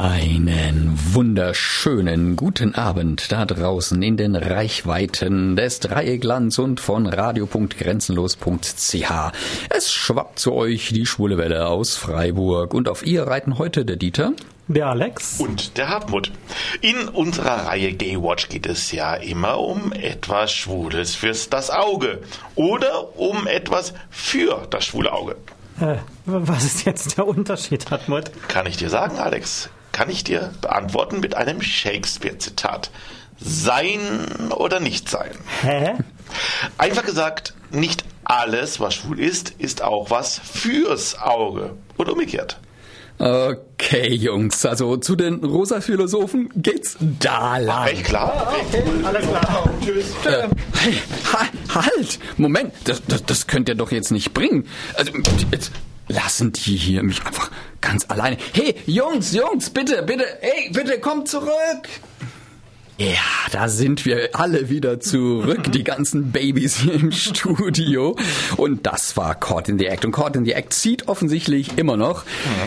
Einen wunderschönen guten Abend da draußen in den Reichweiten des Dreiecklands und von radio.grenzenlos.ch. Es schwappt zu euch die schwule Welle aus Freiburg und auf ihr reiten heute der Dieter, der Alex und der Hartmut. In unserer Reihe Gay Watch geht es ja immer um etwas Schwules fürs das Auge oder um etwas für das schwule Auge. Äh, was ist jetzt der Unterschied, Hartmut? Kann ich dir sagen, Alex? Kann ich dir beantworten mit einem Shakespeare-Zitat. Sein oder nicht sein. Hä? Einfach gesagt, nicht alles, was schwul ist, ist auch was fürs Auge. Oder umgekehrt. Okay, Jungs, also zu den rosa Philosophen geht's da lang. Echt klar? Okay, alles klar. Tschüss. Äh, hey, halt! Moment, das, das, das könnt ihr doch jetzt nicht bringen. Also, jetzt, lassen die hier mich einfach ganz alleine. Hey, Jungs, Jungs, bitte, bitte, hey, bitte kommt zurück. Ja, da sind wir alle wieder zurück, die ganzen Babys hier im Studio. Und das war Caught in the Act. Und Caught in the Act zieht offensichtlich immer noch.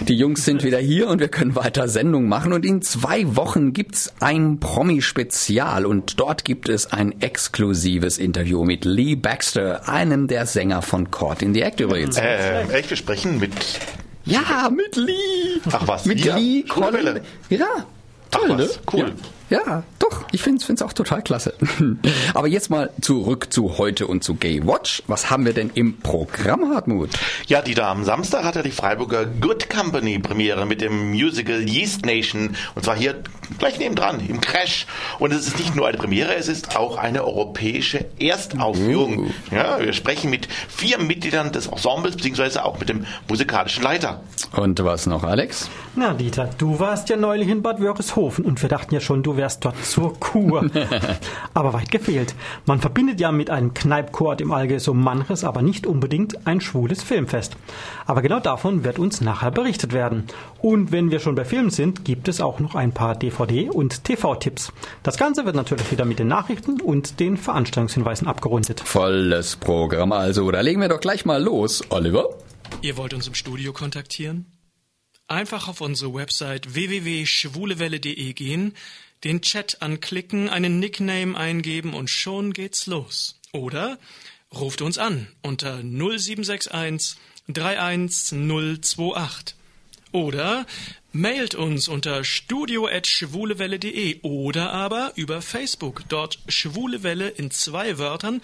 Die Jungs sind wieder hier und wir können weiter Sendung machen. Und in zwei Wochen gibt's ein Promi-Spezial und dort gibt es ein exklusives Interview mit Lee Baxter, einem der Sänger von Caught in the Act übrigens. Äh, echt, wir sprechen mit... Ja, mit Lee. Ach was, mit wir? Lee. Colin-. Ja, toll, Ach was, ne? cool. Ja. Ja, doch, ich finde es auch total klasse. Aber jetzt mal zurück zu heute und zu Gay Watch. Was haben wir denn im Programm, Hartmut? Ja, Dieter, am Samstag hatte die Freiburger Good Company Premiere mit dem Musical Yeast Nation. Und zwar hier gleich nebendran, im Crash. Und es ist nicht nur eine Premiere, es ist auch eine europäische Erstaufführung. Ja, wir sprechen mit vier Mitgliedern des Ensembles, beziehungsweise auch mit dem musikalischen Leiter. Und was noch, Alex? Na, Dieter, du warst ja neulich in Bad Wörishofen und wir dachten ja schon, du wärst dort zur Kur. aber weit gefehlt. Man verbindet ja mit einem Kneipkord im Allgäu so manches, aber nicht unbedingt ein schwules Filmfest. Aber genau davon wird uns nachher berichtet werden. Und wenn wir schon bei Filmen sind, gibt es auch noch ein paar DVD- und TV-Tipps. Das Ganze wird natürlich wieder mit den Nachrichten und den Veranstaltungshinweisen abgerundet. Volles Programm also. Da legen wir doch gleich mal los. Oliver? Ihr wollt uns im Studio kontaktieren? Einfach auf unsere Website www.schwulewelle.de gehen, den Chat anklicken, einen Nickname eingeben und schon geht's los. Oder ruft uns an unter 0761 31028. Oder mailt uns unter studio.schwulewelle.de oder aber über Facebook, dort Schwule Welle in zwei Wörtern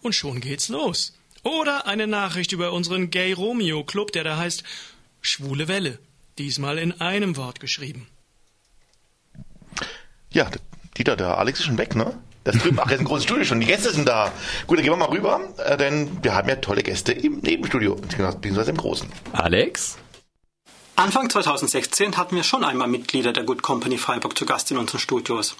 und schon geht's los. Oder eine Nachricht über unseren Gay Romeo Club, der da heißt Schwule Welle. Diesmal in einem Wort geschrieben. Ja, Dieter, der Alex ist schon weg, ne? Das drüben, ach, jetzt ein großes Studio schon. Die Gäste sind da. Gut, dann gehen wir mal rüber, äh, denn wir haben ja tolle Gäste im Nebenstudio, beziehungsweise im Großen. Alex? Anfang 2016 hatten wir schon einmal Mitglieder der Good Company Freiburg zu Gast in unseren Studios.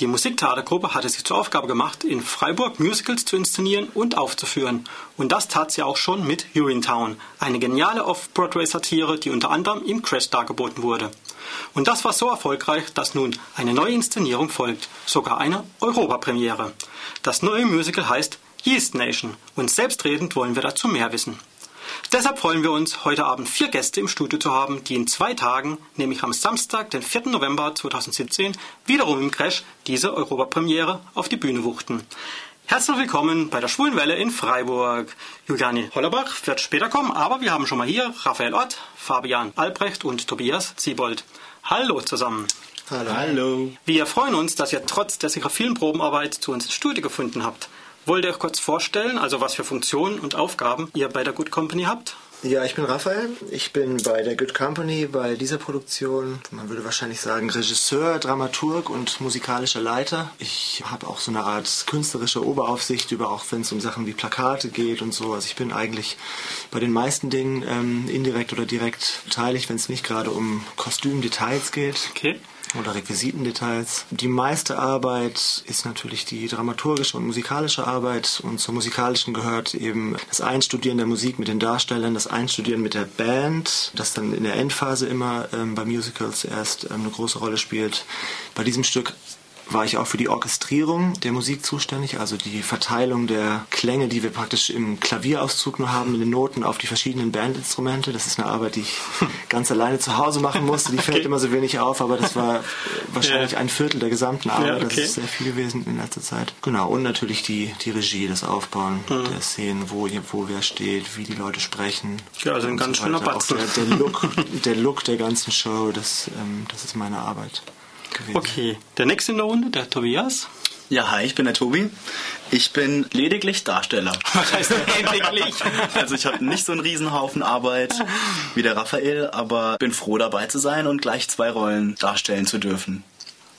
Die Musiktheatergruppe hatte sich zur Aufgabe gemacht, in Freiburg Musicals zu inszenieren und aufzuführen. Und das tat sie auch schon mit Urinetown, eine geniale Off-Broadway-Satire, die unter anderem im Crash dargeboten wurde. Und das war so erfolgreich, dass nun eine neue Inszenierung folgt, sogar eine Europapremiere. Das neue Musical heißt Yeast Nation und selbstredend wollen wir dazu mehr wissen. Deshalb freuen wir uns, heute Abend vier Gäste im Studio zu haben, die in zwei Tagen, nämlich am Samstag, den 4. November 2017, wiederum im Crash diese Europapremiere auf die Bühne wuchten. Herzlich willkommen bei der Schwulen Welle in Freiburg. Juliane Hollerbach wird später kommen, aber wir haben schon mal hier Raphael Ott, Fabian Albrecht und Tobias Siebold. Hallo zusammen. Hallo. Hallo. Wir freuen uns, dass ihr trotz der sicher vielen Probenarbeit zu uns ins Studio gefunden habt. Wollt ihr euch kurz vorstellen, also was für Funktionen und Aufgaben ihr bei der Good Company habt? Ja, ich bin Raphael. Ich bin bei der Good Company bei dieser Produktion, man würde wahrscheinlich sagen, Regisseur, Dramaturg und musikalischer Leiter. Ich habe auch so eine Art künstlerische Oberaufsicht über, auch wenn es um Sachen wie Plakate geht und so. Also ich bin eigentlich bei den meisten Dingen ähm, indirekt oder direkt beteiligt, wenn es nicht gerade um Kostümdetails geht. Okay. Oder Requisitendetails. Die meiste Arbeit ist natürlich die dramaturgische und musikalische Arbeit und zur musikalischen gehört eben das Einstudieren der Musik mit den Darstellern, das Einstudieren mit der Band, das dann in der Endphase immer ähm, bei Musicals erst ähm, eine große Rolle spielt. Bei diesem Stück war ich auch für die Orchestrierung der Musik zuständig, also die Verteilung der Klänge, die wir praktisch im Klavierauszug nur haben, in den Noten auf die verschiedenen Bandinstrumente. Das ist eine Arbeit, die ich ganz alleine zu Hause machen musste. Die fällt Okay. immer so wenig auf, aber das war wahrscheinlich Ja. ein Viertel der gesamten Arbeit. Ja, okay. Das ist sehr viel gewesen in letzter Zeit. Genau, und natürlich die, die Regie, das Aufbauen Mhm. der Szenen, wo, hier- wo wer steht, wie die Leute sprechen. Ja, also ein ganz so schöner Batzen. der, der, Look, der Look der ganzen Show, das, ähm, das ist meine Arbeit gewesen. Okay, der nächste in der Runde, der Tobias. Ja, hi, ich bin der Tobi. Ich bin lediglich Darsteller. Was heißt lediglich? Also ich habe nicht so einen Riesenhaufen Arbeit wie der Raphael, aber bin froh dabei zu sein und gleich zwei Rollen darstellen zu dürfen.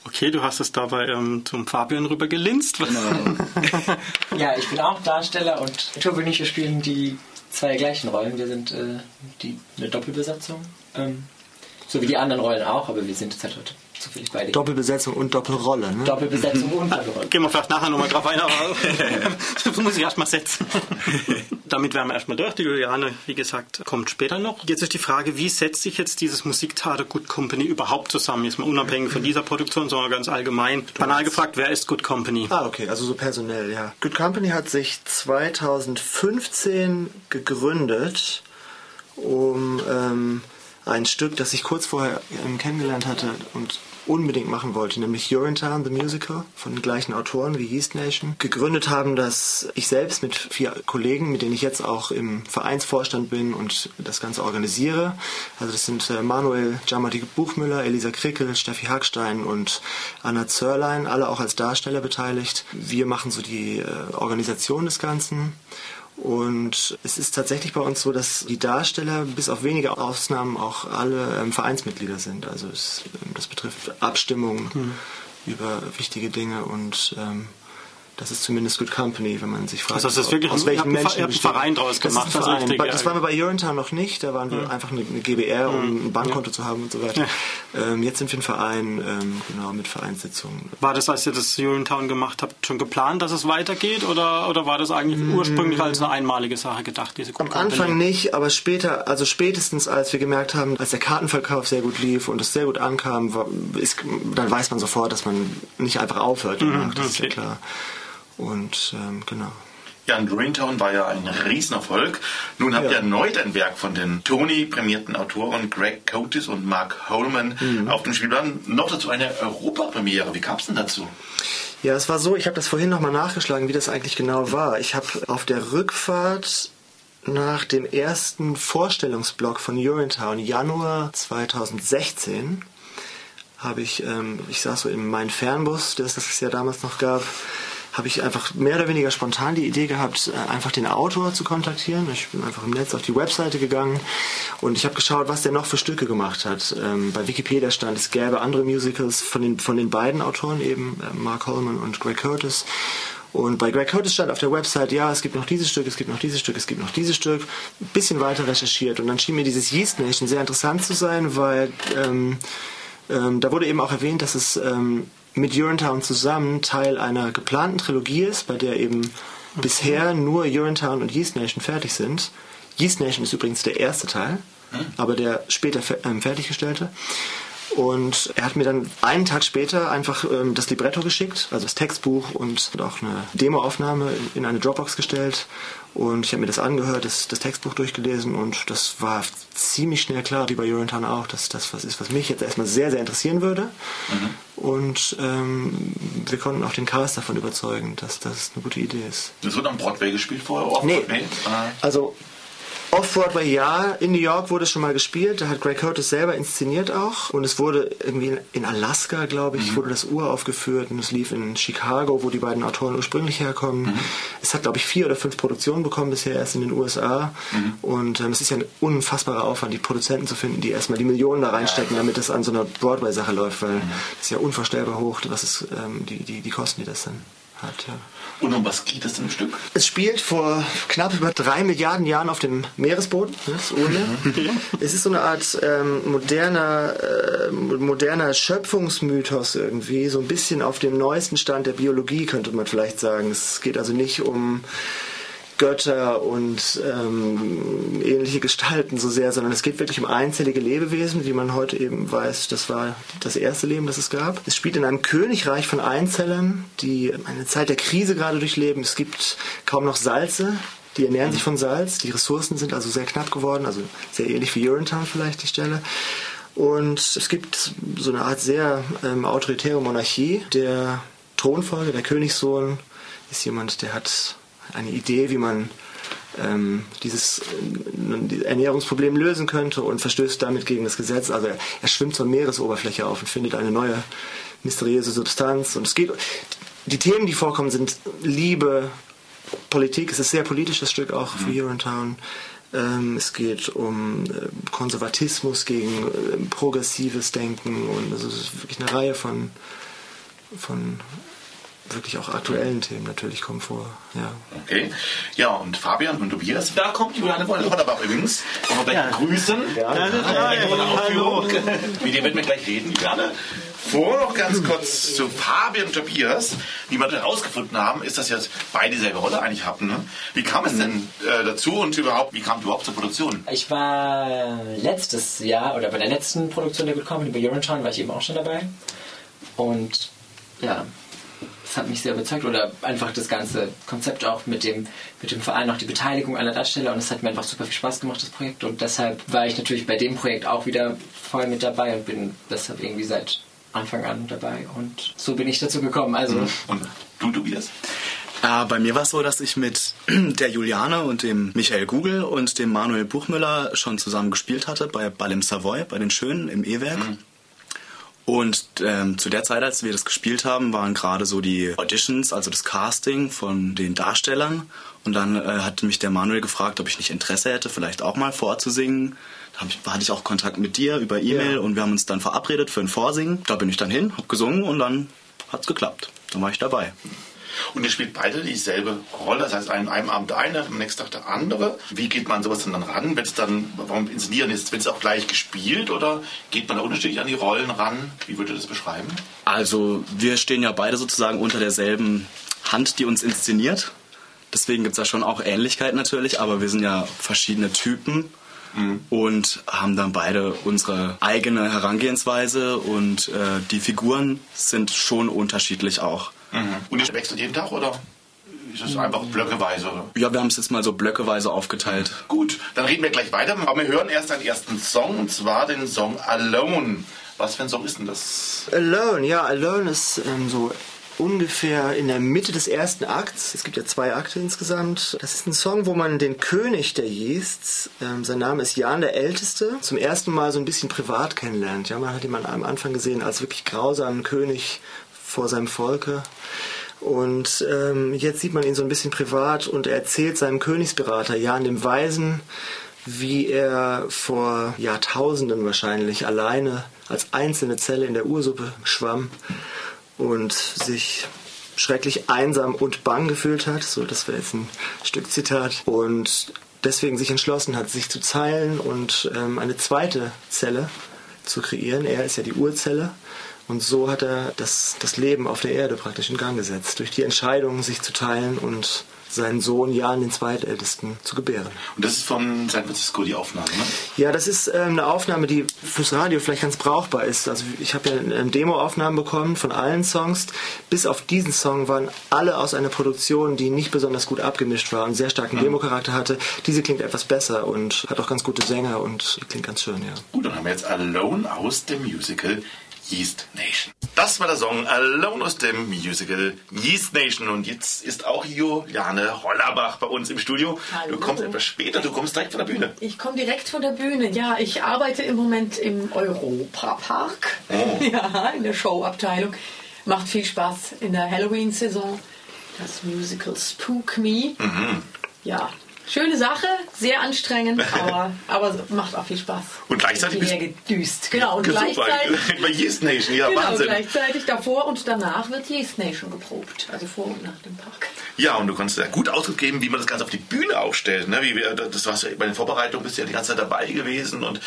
Okay, du hast es dabei ähm, zum Fabian rüber gelinst. Genau. Ja, ich bin auch Darsteller und Tobi und ich, spielen die zwei gleichen Rollen. Wir sind äh, die, eine Doppelbesetzung. Ähm, so wie die anderen Rollen auch, aber wir sind jetzt halt heute zufällig beide. Doppelbesetzung und Doppelrolle, ne? Doppelbesetzung und Doppelrolle. Gehen wir vielleicht nachher nochmal drauf ein, aber das muss ich erstmal setzen. Damit wären wir erstmal durch. Die Juliane, wie gesagt, kommt später noch. Jetzt ist die Frage, wie setzt sich jetzt dieses Musiktheater Good Company überhaupt zusammen? Jetzt mal unabhängig von dieser Produktion, sondern ganz allgemein. Banal gefragt, wer ist Good Company? Ah, okay, also so personell, ja. Good Company hat sich 2015 gegründet, um ähm, ein Stück, das ich kurz vorher ähm, kennengelernt hatte und unbedingt machen wollte, nämlich Urinetown, the Musical, von den gleichen Autoren wie Yeast Nation. Gegründet haben das ich selbst mit vier Kollegen, mit denen ich jetzt auch im Vereinsvorstand bin und das Ganze organisiere. Also das sind äh, Manuel Jamati Buchmüller, Elisa Krickel, Steffi Hackstein und Anna Zörlein, alle auch als Darsteller beteiligt. Wir machen so die äh, Organisation des Ganzen. Und es ist tatsächlich bei uns so, dass die Darsteller bis auf wenige Ausnahmen auch alle ähm, Vereinsmitglieder sind. Also es, ähm, das betrifft Abstimmungen über wichtige Dinge und ähm, das ist zumindest Good Company, wenn man sich fragt, Also das ist wirklich aus welchen Menschen einen. Verein draus Das gemacht, also Verein. richtig, ja. Das war wir bei Urinetown noch nicht, da waren wir einfach eine, eine GBR, um ein Bankkonto zu haben und so weiter. Ähm, jetzt sind wir ein Verein, ähm, genau, mit Vereinssitzungen. War das, als ihr das Urinetown gemacht habt, schon geplant, dass es weitergeht? Oder, oder war das eigentlich ursprünglich als eine einmalige Sache gedacht, diese Good Am Anfang Company? nicht, aber später, also spätestens als wir gemerkt haben, als der Kartenverkauf sehr gut lief und es sehr gut ankam, war, ist, dann weiß man sofort, dass man nicht einfach aufhört danach, das ist ja okay. klar. Und ähm, genau. Ja, und Greentown war ja ein Riesenerfolg. Nun habt Ja. ihr erneut ein Werk von den Tony-prämierten Autoren Greg Cotis und Mark Holman Mhm. auf dem Spielplan. Noch dazu eine Europapremiere. Wie kam es denn dazu? Ja, es war so, ich habe das vorhin nochmal nachgeschlagen, wie das eigentlich genau war. Ich habe auf der Rückfahrt nach dem ersten Vorstellungsblock von Urinetown, Januar 2016, habe ich, ähm, ich saß so in meinem Fernbus, das es ja damals noch gab, habe ich einfach mehr oder weniger spontan die Idee gehabt, äh, einfach den Autor zu kontaktieren. Ich bin einfach im Netz auf die Webseite gegangen und ich habe geschaut, was der noch für Stücke gemacht hat. Ähm, bei Wikipedia stand, es gäbe andere Musicals von den, von den beiden Autoren eben, äh, Mark Holman und Greg Curtis. Und bei Greg Curtis stand auf der Website, ja, es gibt noch dieses Stück, es gibt noch dieses Stück, es gibt noch dieses Stück. Ein bisschen weiter recherchiert und dann schien mir dieses Yeast Nation sehr interessant zu sein, weil ähm, ähm, da wurde eben auch erwähnt, dass es ähm, mit Urinetown zusammen Teil einer geplanten Trilogie ist, bei der eben bisher nur Urinetown und Yeast Nation fertig sind. Yeast Nation ist übrigens der erste Teil, aber der später ähm, fertiggestellte. Und er hat mir dann einen Tag später einfach ähm, das Libretto geschickt, also das Textbuch und auch eine Demoaufnahme in, in eine Dropbox gestellt. Und ich habe mir das angehört, das, das Textbuch durchgelesen und das war ziemlich schnell klar, wie bei Urinetown auch, dass das was ist, was mich jetzt erstmal sehr, sehr interessieren würde. Und ähm, wir konnten auch den Cast davon überzeugen, dass das eine gute Idee ist. Das wird am Broadway gespielt vorher? Nee. Broadway? Ah. Also Off-Broadway ja, in New York wurde es schon mal gespielt, da hat Greg Curtis selber inszeniert auch. Und es wurde irgendwie in Alaska, glaube ich, wurde das uraufgeführt und es lief in Chicago, wo die beiden Autoren ursprünglich herkommen. Es hat, glaube ich, vier oder fünf Produktionen bekommen bisher erst in den USA und ähm, es ist ja ein unfassbarer Aufwand, die Produzenten zu finden, die erstmal die Millionen da reinstecken, damit das an so einer Broadway-Sache läuft, weil das ist ja unvorstellbar hoch, was ist, ähm, die, die, die Kosten, die das dann hat, ja. Und um was geht es im Stück? Es spielt vor knapp über drei Milliarden Jahren auf dem Meeresboden, das Urmeer. Es ist so eine Art ähm, moderner, äh, moderner Schöpfungsmythos irgendwie, so ein bisschen auf dem neuesten Stand der Biologie könnte man vielleicht sagen. Es geht also nicht um Götter und ähm, ähnliche Gestalten so sehr, sondern es geht wirklich um einzellige Lebewesen, wie man heute eben weiß, das war das erste Leben, das es gab. Es spielt in einem Königreich von Einzellern, die eine Zeit der Krise gerade durchleben. Es gibt kaum noch Salze, die ernähren sich von Salz. Die Ressourcen sind also sehr knapp geworden, also sehr ähnlich wie Urinetown vielleicht die Stelle. Und es gibt so eine Art sehr ähm, autoritäre Monarchie. Der Thronfolger, der Königssohn, ist jemand, der hat eine Idee, wie man ähm, dieses äh, Ernährungsproblem lösen könnte und verstößt damit gegen das Gesetz. Also er, er schwimmt zur Meeresoberfläche auf und findet eine neue mysteriöse Substanz. Und es geht, die Themen, die vorkommen, sind Liebe, Politik. Es ist sehr politisch, das Stück auch für Here in Town. Ähm, es geht um äh, Konservatismus gegen äh, progressives Denken und es ist wirklich eine Reihe von, von wirklich auch aktuellen Themen natürlich kommen vor. Ja. Okay. Ja, und Fabian und Tobias, da kommt Juliane Hollerbach übrigens. Wollen wir gleich begrüßen. Ja, ja, Hallo. Mit dir werden wir gleich reden, Juliane. Vor noch ganz kurz zu Fabian und Tobias. Wie wir herausgefunden haben, ist, dass ihr beide dieselbe Rolle eigentlich habt. Ne? Wie kam es denn äh, dazu und überhaupt, wie kam es überhaupt zur Produktion? Ich war letztes Jahr, oder bei der letzten Produktion der Good Company bei Eurotown war ich eben auch schon dabei. Und ja, das hat mich sehr überzeugt oder einfach das ganze Konzept auch mit dem, mit dem Verein, auch die Beteiligung aller Darsteller und es hat mir einfach super viel Spaß gemacht, das Projekt und deshalb war ich natürlich bei dem Projekt auch wieder voll mit dabei und bin deshalb irgendwie seit Anfang an dabei und so bin ich dazu gekommen. Also Und du, Tobias? Äh, bei mir war es so, dass ich mit der Juliane und dem Michael Google und dem Manuel Buchmüller schon zusammen gespielt hatte bei Ball im Savoy, bei den Schönen im E-Werk. Und ähm, zu der Zeit, als wir das gespielt haben, waren gerade so die Auditions, also das Casting von den Darstellern. Und dann äh, hat mich der Manuel gefragt, ob ich nicht Interesse hätte, vielleicht auch mal vorzusingen. Da ich, hatte ich auch Kontakt mit dir über E-Mail Ja. und wir haben uns dann verabredet für ein Vorsingen. Da bin ich dann hin, hab gesungen und dann hat's geklappt. Dann war ich dabei. Und ihr spielt beide dieselbe Rolle, das heißt an einem Abend der eine, am nächsten Tag der andere. Wie geht man sowas denn dann ran? Wird es dann, warum inszenieren ist, wird es auch gleich gespielt oder geht man da unterschiedlich an die Rollen ran? Wie würdet ihr das beschreiben? Also wir stehen ja beide sozusagen unter derselben Hand, die uns inszeniert. Deswegen gibt es da schon auch Ähnlichkeit natürlich, aber wir sind ja verschiedene Typen und haben dann beide unsere eigene Herangehensweise und äh, die Figuren sind schon unterschiedlich auch. Und ihr wechselt jeden Tag oder ist es einfach blöckeweise? Oder? Ja, wir haben es jetzt mal so blöckeweise aufgeteilt. Gut, dann reden wir gleich weiter. Aber wir hören erst einen ersten Song und zwar den Song Alone. Was für ein Song ist denn das? Alone, ja, Alone ist ähm, so ungefähr in der Mitte des ersten Akts. Es gibt ja zwei Akte insgesamt. Das ist ein Song, wo man den König der Yeasts, ähm, sein Name ist Jan der Älteste, zum ersten Mal so ein bisschen privat kennenlernt. Ja, man hat ihn am Anfang gesehen als wirklich grausamen König vor seinem Volke. Und ähm, jetzt sieht man ihn so ein bisschen privat und er erzählt seinem Königsberater Jan dem Weisen, wie er vor Jahrtausenden wahrscheinlich alleine als einzelne Zelle in der Ursuppe schwamm und sich schrecklich einsam und bang gefühlt hat. So, das wäre jetzt ein Stück Zitat. Und deswegen sich entschlossen hat, sich zu teilen und ähm, eine zweite Zelle zu kreieren. Er ist ja die Urzelle. Und so hat er das, das Leben auf der Erde praktisch in Gang gesetzt. Durch die Entscheidung, sich zu teilen und seinen Sohn Jan, den Zweitältesten, zu gebären. Und das ist von San Francisco die Aufnahme, ne? Ja, das ist ähm, eine Aufnahme, die fürs Radio vielleicht ganz brauchbar ist. Also ich habe ja ähm, Demo-Aufnahmen bekommen von allen Songs. Bis auf diesen Song waren alle aus einer Produktion, die nicht besonders gut abgemischt war und sehr starken Demo-Charakter hatte. Diese klingt etwas besser und hat auch ganz gute Sänger und klingt ganz schön, ja. Gut, dann haben wir jetzt Alone aus dem Musical Yeast Nation. Das war der Song Alone aus dem Musical Yeast Nation. Und jetzt ist auch Juliane Hollerbach bei uns im Studio. Hallo. Du kommst etwas später, du kommst direkt von der Bühne. Ich komme direkt von der Bühne. Ja, ich arbeite im Moment im Europa-Park. Ja, in der Showabteilung. Macht viel Spaß in der Halloween-Saison. Das Musical Spook Me. Ja, schöne Sache, sehr anstrengend, aber, aber macht auch viel Spaß. Und gleichzeitig bist- gedüst. Genau, und gleichzeitig. bei Yeast Nation, ja, Genau, Wahnsinn. gleichzeitig davor und danach wird Yeast Nation geprobt. Also vor und nach dem Park. Ja, und du kannst ja gut Ausdruck geben, wie man das Ganze auf die Bühne aufstellt. Ne? Wie wir, das warst du bei den Vorbereitungen, bist du ja die ganze Zeit dabei gewesen. Und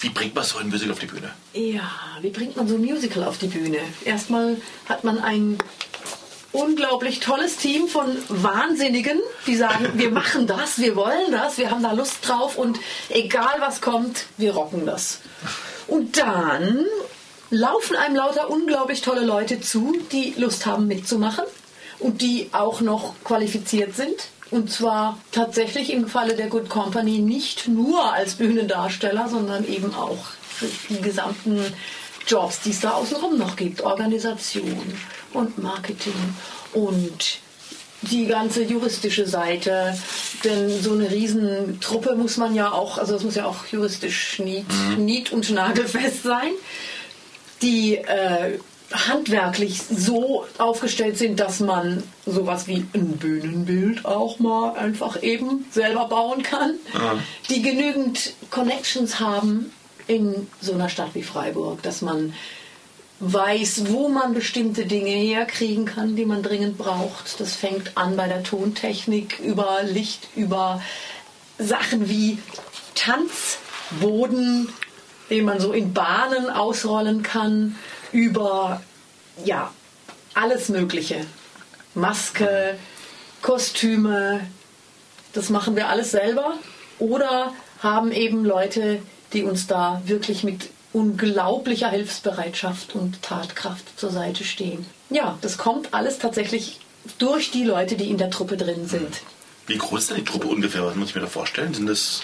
wie bringt man so ein Musical auf die Bühne? Ja, wie bringt man so ein Musical auf die Bühne? Erstmal hat man ein unglaublich tolles Team von Wahnsinnigen, die sagen, wir machen das, wir wollen das, wir haben da Lust drauf und egal was kommt, wir rocken das. Und dann laufen einem lauter unglaublich tolle Leute zu, die Lust haben mitzumachen und die auch noch qualifiziert sind. Und zwar tatsächlich im Falle der Good Company nicht nur als Bühnendarsteller, sondern eben auch für die gesamten Jobs, die es da außenrum noch gibt. Organisation und Marketing und die ganze juristische Seite. Denn so eine Riesentruppe muss man ja auch, also es muss ja auch juristisch nied, nied und nagelfest sein. Die äh, handwerklich so aufgestellt sind, dass man sowas wie ein Bühnenbild auch mal einfach eben selber bauen kann, die genügend Connections haben in so einer Stadt wie Freiburg, dass man weiß, wo man bestimmte Dinge herkriegen kann, die man dringend braucht. Das fängt an bei der Tontechnik, über Licht, über Sachen wie Tanzboden, den man so in Bahnen ausrollen kann, über ja alles Mögliche. Maske, Kostüme, das machen wir alles selber. Oder haben eben Leute, die uns da wirklich mit unglaublicher Hilfsbereitschaft und Tatkraft zur Seite stehen. Ja, das kommt alles tatsächlich durch die Leute, die in der Truppe drin sind. Wie groß ist denn die Truppe ungefähr? Was muss ich mir da vorstellen? Sind das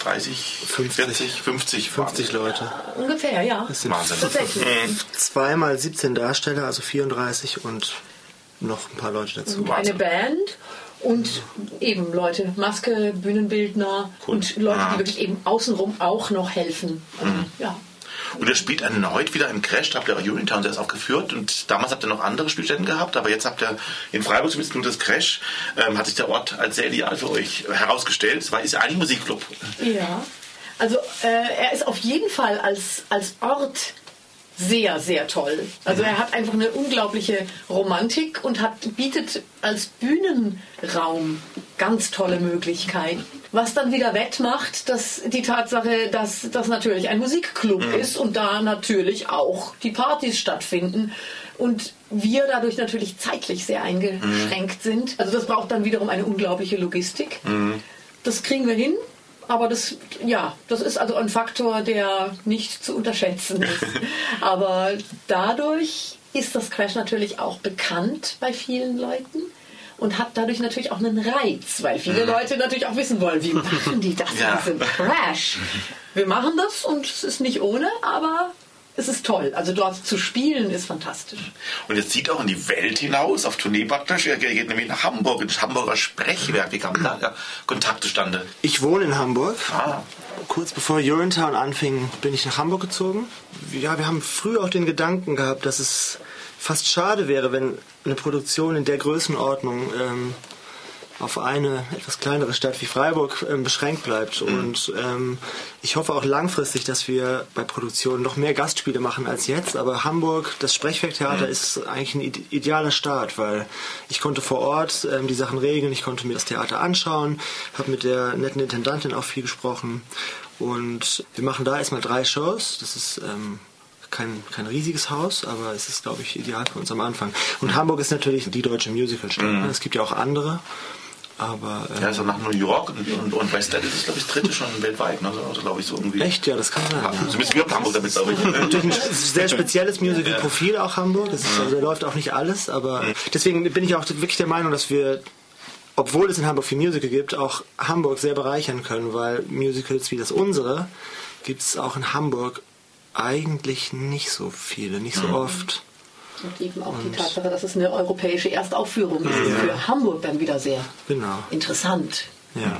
30, 50, 40, 50? 50 Leute. Ungefähr, ja. Das sind Wahnsinn. Tatsächlich. zweimal 17 Darsteller, also 34 und noch ein paar Leute dazu. Und eine Band und eben Leute, Maske, Bühnenbildner und Leute, Ah. die wirklich eben außenrum auch noch helfen. Also, Ja. Und ihr spielt erneut wieder im Crash, da habt ihr auch Unitown erst aufgeführt und damals habt ihr noch andere Spielstätten gehabt, aber jetzt habt ihr in Freiburg zumindest nur das Crash, ähm, hat sich der Ort als sehr ideal für euch herausgestellt. Es war, ist ja eigentlich ein Musikclub. Ja, also äh, er ist auf jeden Fall als, als Ort sehr, sehr toll. Also er hat einfach eine unglaubliche Romantik und hat, bietet als Bühnenraum ganz tolle Möglichkeiten. Was dann wieder wettmacht, dass die Tatsache, dass das natürlich ein Musikclub ist und da natürlich auch die Partys stattfinden. Und wir dadurch natürlich zeitlich sehr eingeschränkt sind. Also das braucht dann wiederum eine unglaubliche Logistik. Das kriegen wir hin. Aber das, ja, das ist also ein Faktor, der nicht zu unterschätzen ist. Aber dadurch ist das Crash natürlich auch bekannt bei vielen Leuten und hat dadurch natürlich auch einen Reiz, weil viele Leute natürlich auch wissen wollen, wie machen die das Ja. mit dem Crash? Wir machen das und es ist nicht ohne, aber es ist toll. Also dort zu spielen ist fantastisch. Und jetzt zieht auch in die Welt hinaus, auf Tournee praktisch. Er geht nämlich nach Hamburg, ins Hamburger Sprechwerk. Wie kam da der Kontakt zustande? Ich wohne in Hamburg. Ah. Kurz bevor Urinetown anfing, bin ich nach Hamburg gezogen. Ja, wir haben früh auch den Gedanken gehabt, dass es fast schade wäre, wenn eine Produktion in der Größenordnung ähm, auf eine etwas kleinere Stadt wie Freiburg ähm, beschränkt bleibt. Und ähm, ich hoffe auch langfristig, dass wir bei Produktionen noch mehr Gastspiele machen als jetzt. Aber Hamburg, das Sprechwerktheater ist eigentlich ein ide- idealer Start, weil ich konnte vor Ort ähm, die Sachen regeln, ich konnte mir das Theater anschauen, habe mit der netten Intendantin auch viel gesprochen. Und wir machen da erstmal drei Shows. Das ist ähm, kein, kein riesiges Haus, aber es ist, glaube ich, ideal für uns am Anfang. Und Hamburg ist natürlich die deutsche Musicalstadt. ne? Es gibt ja auch andere. Aber ähm, Ja, also nach New York und, und, und West End ist es, glaube ich, das dritte schon weltweit. Ne? Also, glaube ich, so irgendwie. echt, ja, das kann sein. Ja, Ja. Zumindest wir haben Hamburg damit, glaube ich. Natürlich ein sehr spezielles Musical-Profil auch Hamburg. Das ist, also, da läuft auch nicht alles, aber deswegen bin ich auch wirklich der Meinung, dass wir, obwohl es in Hamburg viel Musical gibt, auch Hamburg sehr bereichern können, weil Musicals wie das unsere gibt es auch in Hamburg eigentlich nicht so viele, nicht so oft. Und eben auch die Tatsache, dass es eine europäische Erstaufführung ist, ist für Hamburg dann wieder sehr Genau. interessant. Ja.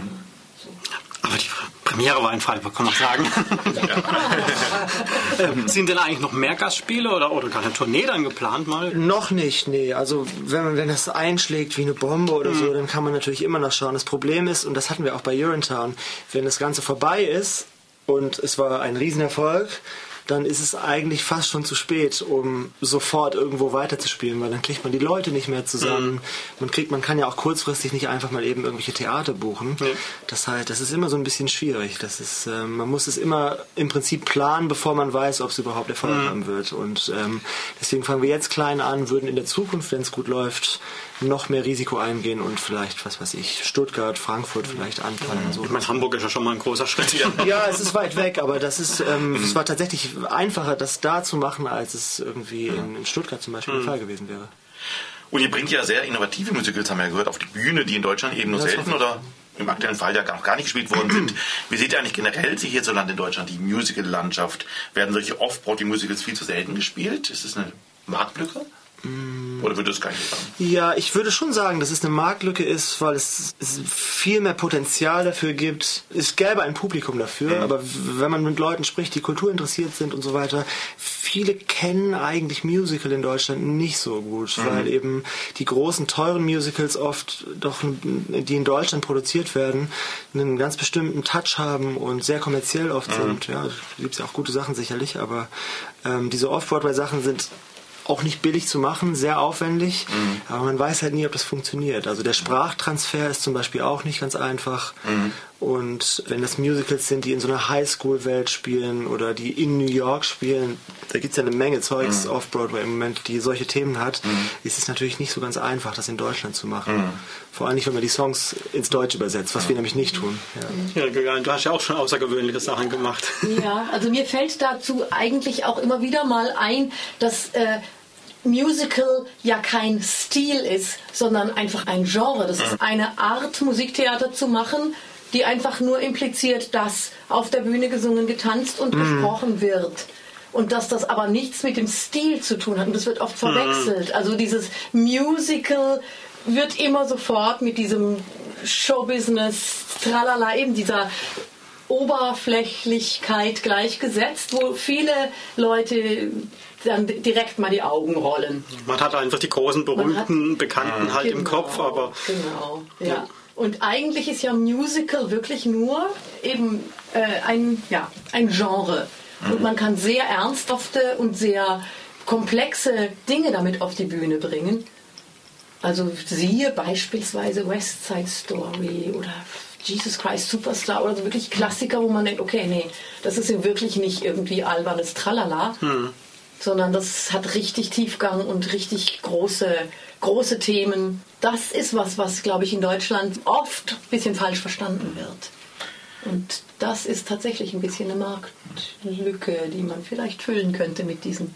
Aber die Premiere war in Freiburg, kann man sagen. Ähm, Sind denn eigentlich noch mehr Gastspiele oder, oder gar eine Tournee dann geplant mal? Noch nicht, nee. Also wenn, wenn das einschlägt wie eine Bombe oder so, dann kann man natürlich immer noch schauen. Das Problem ist, und das hatten wir auch bei Urinetown, wenn das Ganze vorbei ist und es war ein Riesenerfolg, dann ist es eigentlich fast schon zu spät, um sofort irgendwo weiterzuspielen, weil dann kriegt man die Leute nicht mehr zusammen. Man kriegt, man kann ja auch kurzfristig nicht einfach mal eben irgendwelche Theater buchen. Das heißt, das ist immer so ein bisschen schwierig. Das ist, äh, man muss es immer im Prinzip planen, bevor man weiß, ob es überhaupt Erfolg haben wird. Und ähm, deswegen fangen wir jetzt klein an, würden in der Zukunft, wenn es gut läuft, noch mehr Risiko eingehen und vielleicht, was weiß ich, Stuttgart, Frankfurt vielleicht anfangen. So. Ich meine, Hamburg ist ja schon mal ein großer Schritt. Ja, es ist weit weg, aber das ist, ähm, es war tatsächlich einfacher, das da zu machen, als es irgendwie in, in Stuttgart zum Beispiel der Fall gewesen wäre. Und ihr bringt ja sehr innovative Musicals, haben wir ja gehört, auf die Bühne, die in Deutschland eben nur Das selten oder im aktuellen Fall ja noch gar nicht gespielt worden sind. Wie seht ihr eigentlich generell sich hierzulande in Deutschland die Musical-Landschaft? Werden solche Off-Broadway-Musicals viel zu selten gespielt? Ist das eine Marktlücke? Oder würde es gar nicht sagen? Ja, ich würde schon sagen, dass es eine Marktlücke ist, weil es, es viel mehr Potenzial dafür gibt. Es gäbe ein Publikum dafür, aber w- wenn man mit Leuten spricht, die Kultur interessiert sind und so weiter, viele kennen eigentlich Musical in Deutschland nicht so gut, weil eben die großen, teuren Musicals oft doch, die in Deutschland produziert werden, einen ganz bestimmten Touch haben und sehr kommerziell oft sind. Ja, gibt es ja auch gute Sachen sicherlich, aber ähm, diese Off-Broadway-Sachen sind auch nicht billig zu machen, sehr aufwendig, aber man weiß halt nie, ob das funktioniert. Also der Sprachtransfer ist zum Beispiel auch nicht ganz einfach. Und wenn das Musicals sind, die in so einer Highschool-Welt spielen oder die in New York spielen, da gibt es ja eine Menge Zeugs auf Broadway im Moment, die solche Themen hat, ist es natürlich nicht so ganz einfach, das in Deutschland zu machen. Vor allem nicht, wenn man die Songs ins Deutsche übersetzt, was wir nämlich nicht tun. Ja. Ja, du hast ja auch schon außergewöhnliche Sachen gemacht. Ja, also mir fällt dazu eigentlich auch immer wieder mal ein, dass äh, Musical ja kein Stil ist, sondern einfach ein Genre. Das ist eine Art, Musiktheater zu machen, die einfach nur impliziert, dass auf der Bühne gesungen, getanzt und gesprochen wird. Und dass das aber nichts mit dem Stil zu tun hat. Und das wird oft verwechselt. Also dieses Musical wird immer sofort mit diesem Showbusiness, tralala, eben dieser Oberflächlichkeit gleichgesetzt, wo viele Leute dann direkt mal die Augen rollen. Man hat einfach die großen, berühmten, Bekannten halt im Kopf, aber Genau, ja. Und eigentlich ist ja Musical wirklich nur eben äh, ein, ja, ein Genre. Und man kann sehr ernsthafte und sehr komplexe Dinge damit auf die Bühne bringen. Also siehe beispielsweise West Side Story oder Jesus Christ Superstar oder so wirklich Klassiker, wo man denkt, okay, nee, das ist ja wirklich nicht irgendwie albernes Tralala, sondern das hat richtig Tiefgang und richtig große, große Themen. Das ist was, was, glaube ich, in Deutschland oft ein bisschen falsch verstanden wird. Und das ist tatsächlich ein bisschen eine Marktlücke, die man vielleicht füllen könnte mit diesen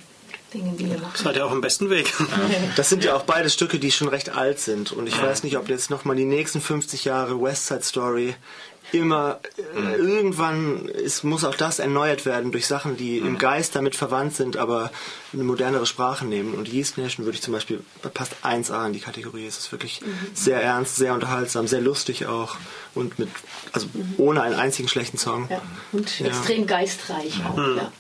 Dingen, die wir machen. seid ihr auf dem besten Weg. Das sind ja auch beide Stücke, die schon recht alt sind. Und ich weiß nicht, ob jetzt nochmal die nächsten 50 Jahre West Side Story immer äh, irgendwann ist, muss auch das erneuert werden durch Sachen, die im Geist damit verwandt sind, aber eine modernere Sprache nehmen. Und Yeast Nation würde ich zum Beispiel passt 1A in die Kategorie. Es ist wirklich sehr ernst, sehr unterhaltsam, sehr lustig auch und mit also ohne einen einzigen schlechten Song. Ja. Und Ja. extrem geistreich auch. Ja.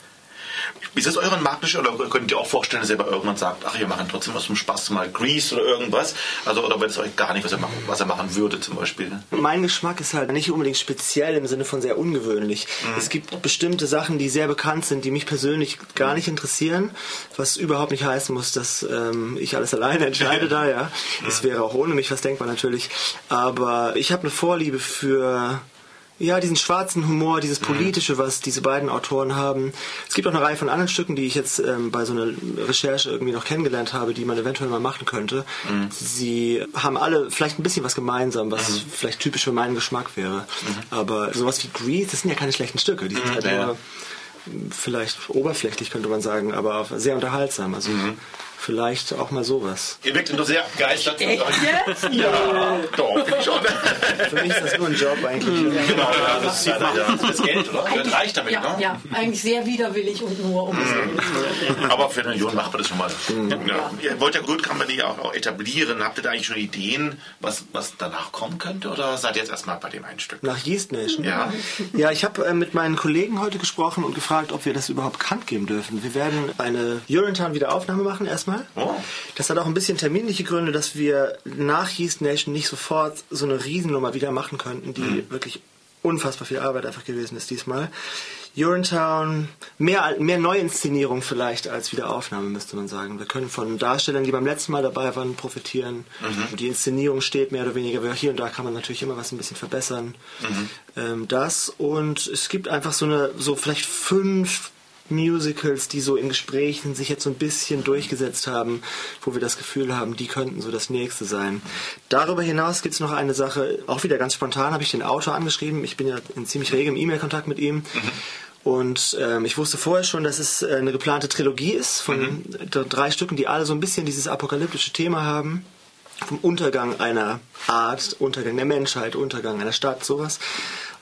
Ist das euren Marktnisch oder könnt ihr auch vorstellen, dass ihr bei irgendwann sagt, ach, wir machen trotzdem was zum Spaß, mal Grease oder irgendwas? Also, oder wäre das euch gar nicht, was er machen, was er machen würde zum Beispiel? Mein Geschmack ist halt nicht unbedingt speziell im Sinne von sehr ungewöhnlich. Es gibt bestimmte Sachen, die sehr bekannt sind, die mich persönlich gar nicht interessieren, was überhaupt nicht heißen muss, dass ähm, ich alles alleine entscheide da, ja. Es wäre auch ohne mich was denkbar natürlich. Aber ich habe eine Vorliebe für ja, diesen schwarzen Humor, dieses politische, was diese beiden Autoren haben. Es gibt auch eine Reihe von anderen Stücken, die ich jetzt ähm, bei so einer Recherche irgendwie noch kennengelernt habe, die man eventuell mal machen könnte. Sie haben alle vielleicht ein bisschen was gemeinsam, was vielleicht typisch für meinen Geschmack wäre. Aber sowas wie Grease, das sind ja keine schlechten Stücke. Die sind halt ja. nur vielleicht oberflächlich, könnte man sagen, aber sehr unterhaltsam. Also vielleicht auch mal sowas. Ihr wirkt nur sehr begeistert. Echt jetzt? Ja, doch, bin ich schon. Für mich ist das nur ein Job eigentlich. genau, ja, das ist leider, ja, das Geld, oder? Das reicht damit, ja, ne? ja, eigentlich sehr widerwillig und nur um es Aber für eine Million macht man das schon mal. Ja. Ihr wollt ja Good Company auch, auch etablieren. Habt ihr da eigentlich schon Ideen, was, was danach kommen könnte? Oder seid ihr jetzt erstmal bei dem einen Stück? Nach Yeast Nation? Ja. Ja, ich habe äh, mit meinen Kollegen heute gesprochen und gefragt, ob wir das überhaupt bekannt geben dürfen. Wir werden eine Urinetown Wiederaufnahme machen erstmal. Oh. Das hat auch ein bisschen terminliche Gründe, dass wir nach Yeast Nation nicht sofort so eine Riesennummer wieder machen könnten, die wirklich unfassbar viel Arbeit einfach gewesen ist diesmal. Urinetown, mehr, mehr Neuinszenierung vielleicht als Wiederaufnahme, müsste man sagen. Wir können von Darstellern, die beim letzten Mal dabei waren, profitieren. Und die Inszenierung steht mehr oder weniger. Hier und da kann man natürlich immer was ein bisschen verbessern. Ähm, das und es gibt einfach so eine, so vielleicht fünf Musicals, die so in Gesprächen sich jetzt so ein bisschen durchgesetzt haben, wo wir das Gefühl haben, die könnten so das nächste sein. Darüber hinaus gibt es noch eine Sache, auch wieder ganz spontan habe ich den Autor angeschrieben. Ich bin ja in ziemlich regem E-Mail-Kontakt mit ihm. Und ähm, ich wusste vorher schon, dass es äh, eine geplante Trilogie ist von d- drei Stücken, die alle so ein bisschen dieses apokalyptische Thema haben. Vom Untergang einer Art, Untergang der Menschheit, Untergang einer Stadt, sowas.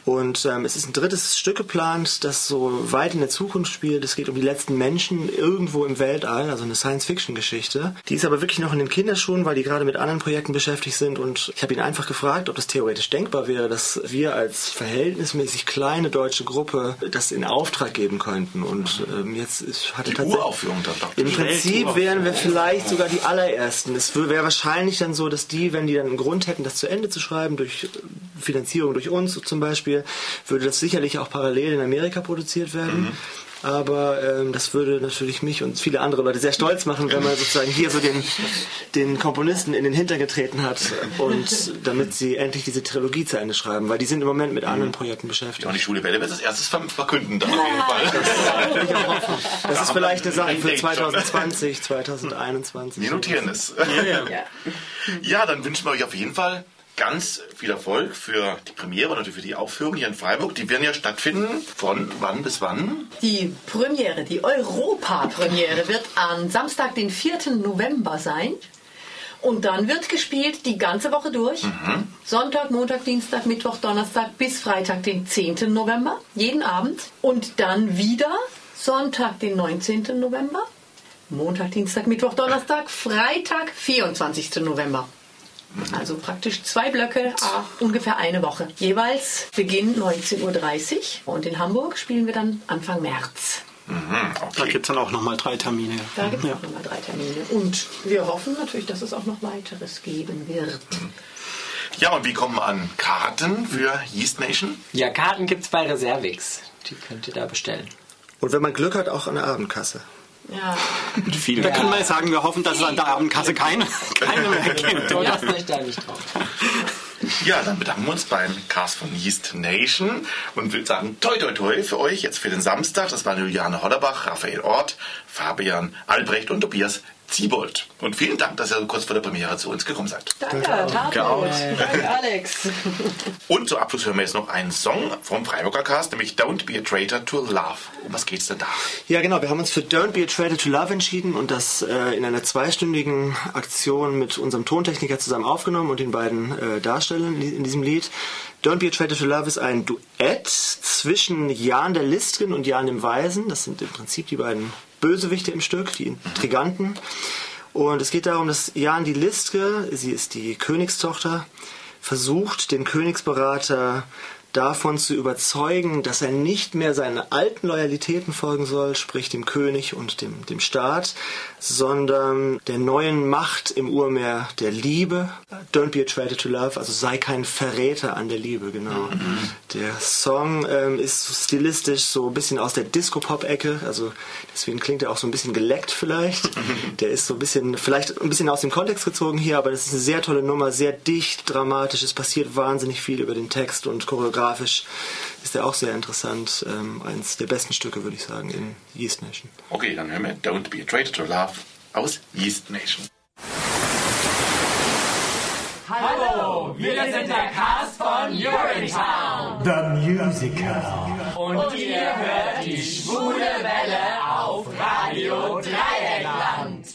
Und ähm, es ist ein drittes Stück geplant, das so weit in der Zukunft spielt. Es geht um die letzten Menschen irgendwo im Weltall, also eine Science-Fiction-Geschichte. Die ist aber wirklich noch in den Kinderschuhen, weil die gerade mit anderen Projekten beschäftigt sind. Und ich habe ihn einfach gefragt, ob das theoretisch denkbar wäre, dass wir als verhältnismäßig kleine deutsche Gruppe das in Auftrag geben könnten. Und ähm, jetzt ist, hatte Die tatsächlich... Uraufführung dann doch. Im Prinzip wären wir vielleicht sogar die allerersten. Es wäre wahrscheinlich dann so, dass die, wenn die dann einen Grund hätten, das zu Ende zu schreiben, durch Finanzierung durch uns zum Beispiel, würde das sicherlich auch parallel in Amerika produziert werden. Aber ähm, das würde natürlich mich und viele andere Leute sehr stolz machen, wenn man sozusagen hier so den, den Komponisten in den Hintern getreten hat und damit sie endlich diese Trilogie zu Ende schreiben, weil die sind im Moment mit anderen Projekten beschäftigt. Ja, und die Schule Welle wird das erstes ver- verkünden, dann auf jeden Fall. Das ist vielleicht eine Sache für Denkt schon. 2020, 2021. Wir notieren es. Ja, dann wünschen wir euch auf jeden Fall ganz viel Erfolg für die Premiere und natürlich für die Aufführung hier in Freiburg. Die werden ja stattfinden. Von wann bis wann? Die Premiere, die Europa-Premiere wird am Samstag, den 4. November sein. Und dann wird gespielt die ganze Woche durch. Sonntag, Montag, Dienstag, Mittwoch, Donnerstag bis Freitag, den 10. November. Jeden Abend. Und dann wieder Sonntag, den 19. November. Montag, Dienstag, Mittwoch, Donnerstag, Freitag, 24. November. Also praktisch zwei Blöcke, ah, ungefähr eine Woche. Jeweils Beginn 19.30 Uhr. Und in Hamburg spielen wir dann Anfang März. Da gibt es dann auch nochmal drei Termine. Da gibt es auch nochmal drei Termine. Und wir hoffen natürlich, dass es auch noch weiteres geben wird. Ja, und wie kommen wir an Karten für Yeast Nation? Ja, Karten gibt's bei Reservix. Die könnt ihr da bestellen. Und wenn man Glück hat, auch an der Abendkasse. Ja, Da können wir sagen, wir hoffen, dass es an der Abendkasse keine, keine mehr gibt, oder? Lasst euch da nicht drauf. Ja, dann bedanken wir uns beim Cast von Yeast Nation und will sagen, toi toi toi für euch jetzt für den Samstag. Das waren Juliane Hollerbach, Raphael Ort, Fabian Albrecht und Tobias Ziebold. Und vielen Dank, dass ihr so kurz vor der Premiere zu uns gekommen seid. danke, Tatort. Danke, Alex. Und zum Abschluss hören wir jetzt noch einen Song vom Freiburger Cast, nämlich Don't Be a Traitor to Love. Um was geht's denn da? Ja, genau. Wir haben uns für Don't Be a Traitor to Love entschieden und das äh, in einer zweistündigen Aktion mit unserem Tontechniker zusammen aufgenommen und den beiden äh, Darstellern in in diesem Lied. Don't Be a Traitor to Love ist ein Duett zwischen Jan der Listrin und Jan dem Weisen. Das sind im Prinzip die beiden Bösewichte im Stück, die Intriganten. Und es geht darum, dass Jan die Listre, sie ist die Königstochter, versucht, den Königsberater davon zu überzeugen, dass er nicht mehr seinen alten Loyalitäten folgen soll, sprich dem König und dem, dem Staat, sondern der neuen Macht im Urmeer der Liebe. Don't be a traitor to love, also sei kein Verräter an der Liebe, genau. Der Song ähm, ist stilistisch so ein bisschen aus der Disco-Pop-Ecke, also deswegen klingt er auch so ein bisschen geleckt vielleicht. Der ist so ein bisschen, vielleicht ein bisschen aus dem Kontext gezogen hier, aber das ist eine sehr tolle Nummer, sehr dicht, dramatisch. Es passiert wahnsinnig viel über den Text und choreografisch ist er auch sehr interessant. Ähm, eins der besten Stücke, würde ich sagen, in Yeast Nation. Okay, dann hören wir Don't Be a Traitor to Love aus Yeast Nation. Hallo, wir sind der Cast von Urinetown. The Musical. Und ihr hört die schwule Welle auf Radio Dreieckland.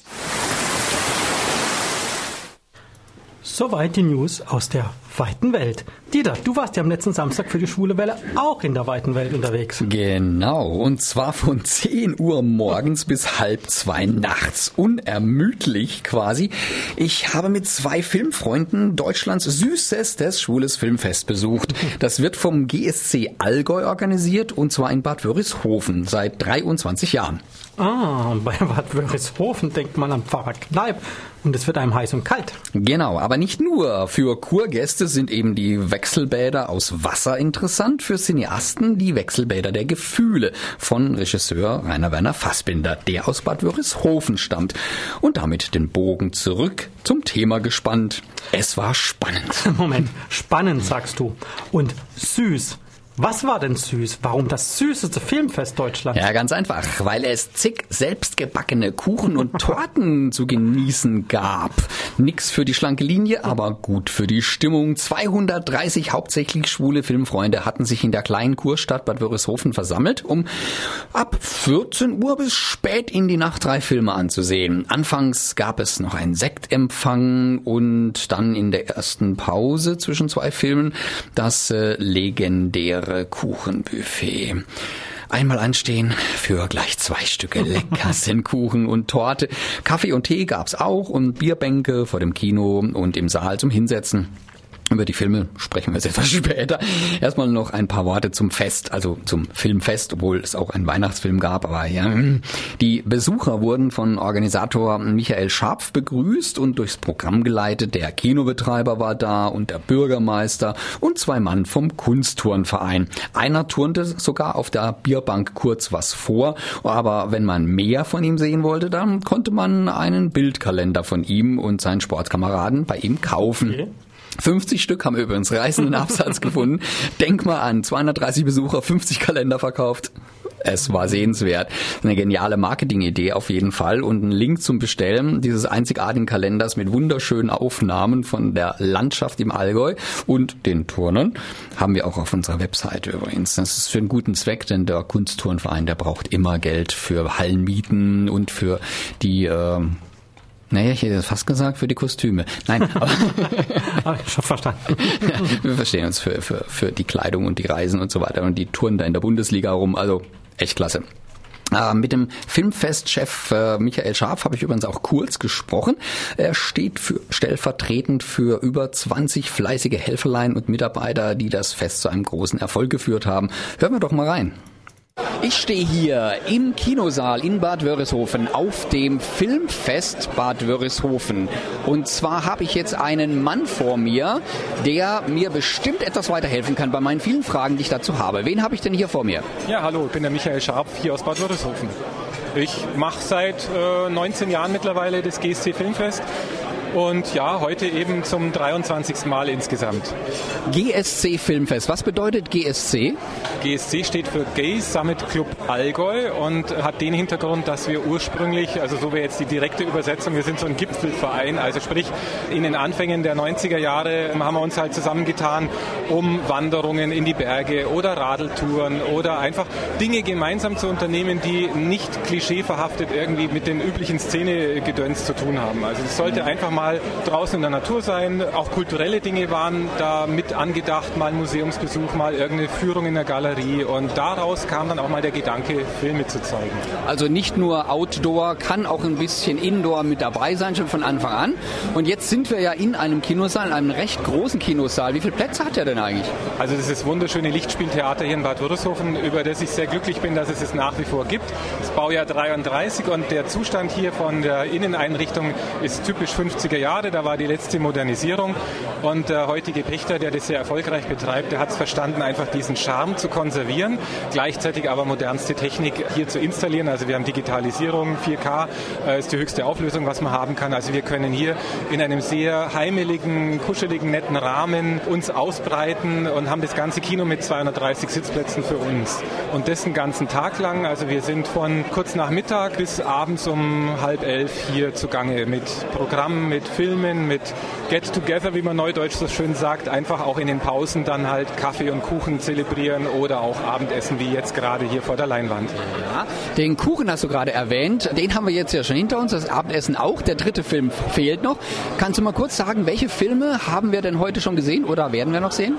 Soweit die News aus der weiten Welt. Dieter, du warst ja am letzten Samstag für die Schwule Welle auch in der weiten Welt unterwegs. Genau, und zwar von 10 Uhr morgens bis halb zwei nachts. Unermüdlich quasi. Ich habe mit zwei Filmfreunden Deutschlands süßestes schwules Filmfest besucht. Das wird vom GSC Allgäu organisiert und zwar in Bad Wörishofen seit 23 Jahren. Ah, bei Bad Wörishofen denkt man an Pfarrer Kneip und es wird einem heiß und kalt. Genau, aber nicht nur. Für Kurgäste sind eben die Wechselbäder aus Wasser interessant, für Cineasten die Wechselbäder der Gefühle von Regisseur Rainer Werner Fassbinder, der aus Bad Wörishofen stammt. Und damit den Bogen zurück zum Thema gespannt. Es war spannend. Moment, spannend sagst du. Und süß. Was war denn süß? Warum das süßeste Filmfest Deutschlands? Ja, ganz einfach, weil es zig selbstgebackene Kuchen und Torten zu genießen gab. Nix für die schlanke Linie, aber gut für die Stimmung. 230 hauptsächlich schwule Filmfreunde hatten sich in der kleinen Kurstadt Bad Wörishofen versammelt, um ab 14 Uhr bis spät in die Nacht drei Filme anzusehen. Anfangs gab es noch einen Sektempfang und dann in der ersten Pause zwischen zwei Filmen das äh, legendäre Kuchenbuffet. Einmal anstehen für gleich zwei Stücke Leckersenkuchen und Torte. Kaffee und Tee gab's auch und Bierbänke vor dem Kino und im Saal zum Hinsetzen. Über die Filme sprechen wir etwas später. Erstmal noch ein paar Worte zum Fest, also zum Filmfest, obwohl es auch einen Weihnachtsfilm gab. Aber ja, die Besucher wurden von Organisator Michael Scharpf begrüßt und durchs Programm geleitet. Der Kinobetreiber war da und der Bürgermeister und zwei Mann vom Kunstturnverein. Einer turnte sogar auf der Bierbank kurz was vor, aber wenn man mehr von ihm sehen wollte, dann konnte man einen Bildkalender von ihm und seinen Sportskameraden bei ihm kaufen. Okay. 50 Stück haben übrigens reißenden Absatz gefunden. Denk mal an, 230 Besucher, 50 Kalender verkauft. Es war sehenswert. Eine geniale Marketingidee auf jeden Fall und ein Link zum Bestellen dieses einzigartigen Kalenders mit wunderschönen Aufnahmen von der Landschaft im Allgäu und den Turnern haben wir auch auf unserer Webseite übrigens. Das ist für einen guten Zweck, denn der Kunstturnverein, der braucht immer Geld für Hallenmieten und für die äh, naja, ich hätte fast gesagt für die Kostüme. Nein, aber ah, ich schon verstanden. wir verstehen uns für, für, für die Kleidung und die Reisen und so weiter und die Touren da in der Bundesliga rum. Also echt klasse. Äh, mit dem Filmfestchef äh, Michael Scharf habe ich übrigens auch kurz gesprochen. Er steht für, stellvertretend für über 20 fleißige Helferlein und Mitarbeiter, die das Fest zu einem großen Erfolg geführt haben. Hören wir doch mal rein. Ich stehe hier im Kinosaal in Bad Wörishofen auf dem Filmfest Bad Wörishofen. Und zwar habe ich jetzt einen Mann vor mir, der mir bestimmt etwas weiterhelfen kann bei meinen vielen Fragen, die ich dazu habe. Wen habe ich denn hier vor mir? Ja, hallo, ich bin der Michael Scharf hier aus Bad Wörishofen. Ich mache seit äh, 19 Jahren mittlerweile das GSC Filmfest und ja, heute eben zum 23. Mal insgesamt. GSC Filmfest, was bedeutet GSC? GSC steht für Gay Summit Club Allgäu und hat den Hintergrund, dass wir ursprünglich, also so wäre jetzt die direkte Übersetzung, wir sind so ein Gipfelverein, also sprich in den Anfängen der 90er Jahre haben wir uns halt zusammengetan, um Wanderungen in die Berge oder Radeltouren oder einfach Dinge gemeinsam zu unternehmen, die nicht klischeeverhaftet irgendwie mit den üblichen Szenegedöns zu tun haben. Also es sollte einfach mal draußen in der Natur sein, auch kulturelle Dinge waren da mit angedacht, mal ein Museumsbesuch, mal irgendeine Führung in der Galerie und daraus kam dann auch mal der Gedanke, Filme zu zeigen. Also nicht nur Outdoor, kann auch ein bisschen Indoor mit dabei sein, schon von Anfang an. Und jetzt sind wir ja in einem Kinosaal, in einem recht großen Kinosaal. Wie viele Plätze hat er denn eigentlich? Also das ist das wunderschöne Lichtspieltheater hier in Bad Würrishofen, über das ich sehr glücklich bin, dass es es nach wie vor gibt. Das Baujahr 33 und der Zustand hier von der Inneneinrichtung ist typisch 50er Jahre. Da war die letzte Modernisierung und der heutige Pächter, der das sehr erfolgreich betreibt, der hat es verstanden, einfach diesen Charme zu konservieren, gleichzeitig aber modernste Technik hier zu installieren. Also wir haben Digitalisierung, 4K äh, ist die höchste Auflösung, was man haben kann. Also wir können hier in einem sehr heimeligen, kuscheligen, netten Rahmen uns ausbreiten und haben das ganze Kino mit 230 Sitzplätzen für uns. Und das den ganzen Tag lang. Also wir sind von kurz nach Mittag bis abends um halb elf hier zugange mit Programmen, mit Filmen, mit Get Together, wie man neudeutsch so schön sagt. Einfach auch in den Pausen dann halt Kaffee und Kuchen zelebrieren oder auch Abendessen, wie jetzt gerade hier vor der Leinwand. Ja, den Kuchen hast du gerade erwähnt. Den haben wir jetzt ja schon hinter uns. Das Abendessen auch. Der dritte Film fehlt noch. Kannst du mal kurz sagen, welche Filme haben wir denn heute schon gesehen oder werden wir noch sehen?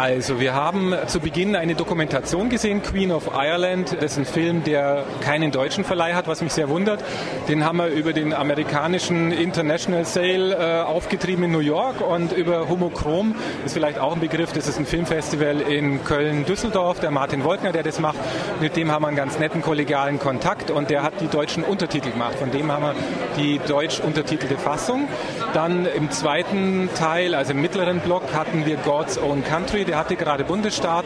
Also, wir haben zu Beginn eine Dokumentation gesehen, Queen of Ireland. Das ist ein Film, der keinen deutschen Verleih hat, was mich sehr wundert. Den haben wir über den amerikanischen International Sale äh, aufgetrieben in New York und über Homochrom, ist vielleicht auch ein Begriff, das ist ein Filmfestival in Köln-Düsseldorf, der Martin Wolkner, der das macht. Mit dem haben wir einen ganz netten kollegialen Kontakt und der hat die deutschen Untertitel gemacht. Von dem haben wir die deutsch untertitelte Fassung. Dann im zweiten Teil, also im mittleren Block, hatten wir God's Own Country, der hatte gerade Bundesstaat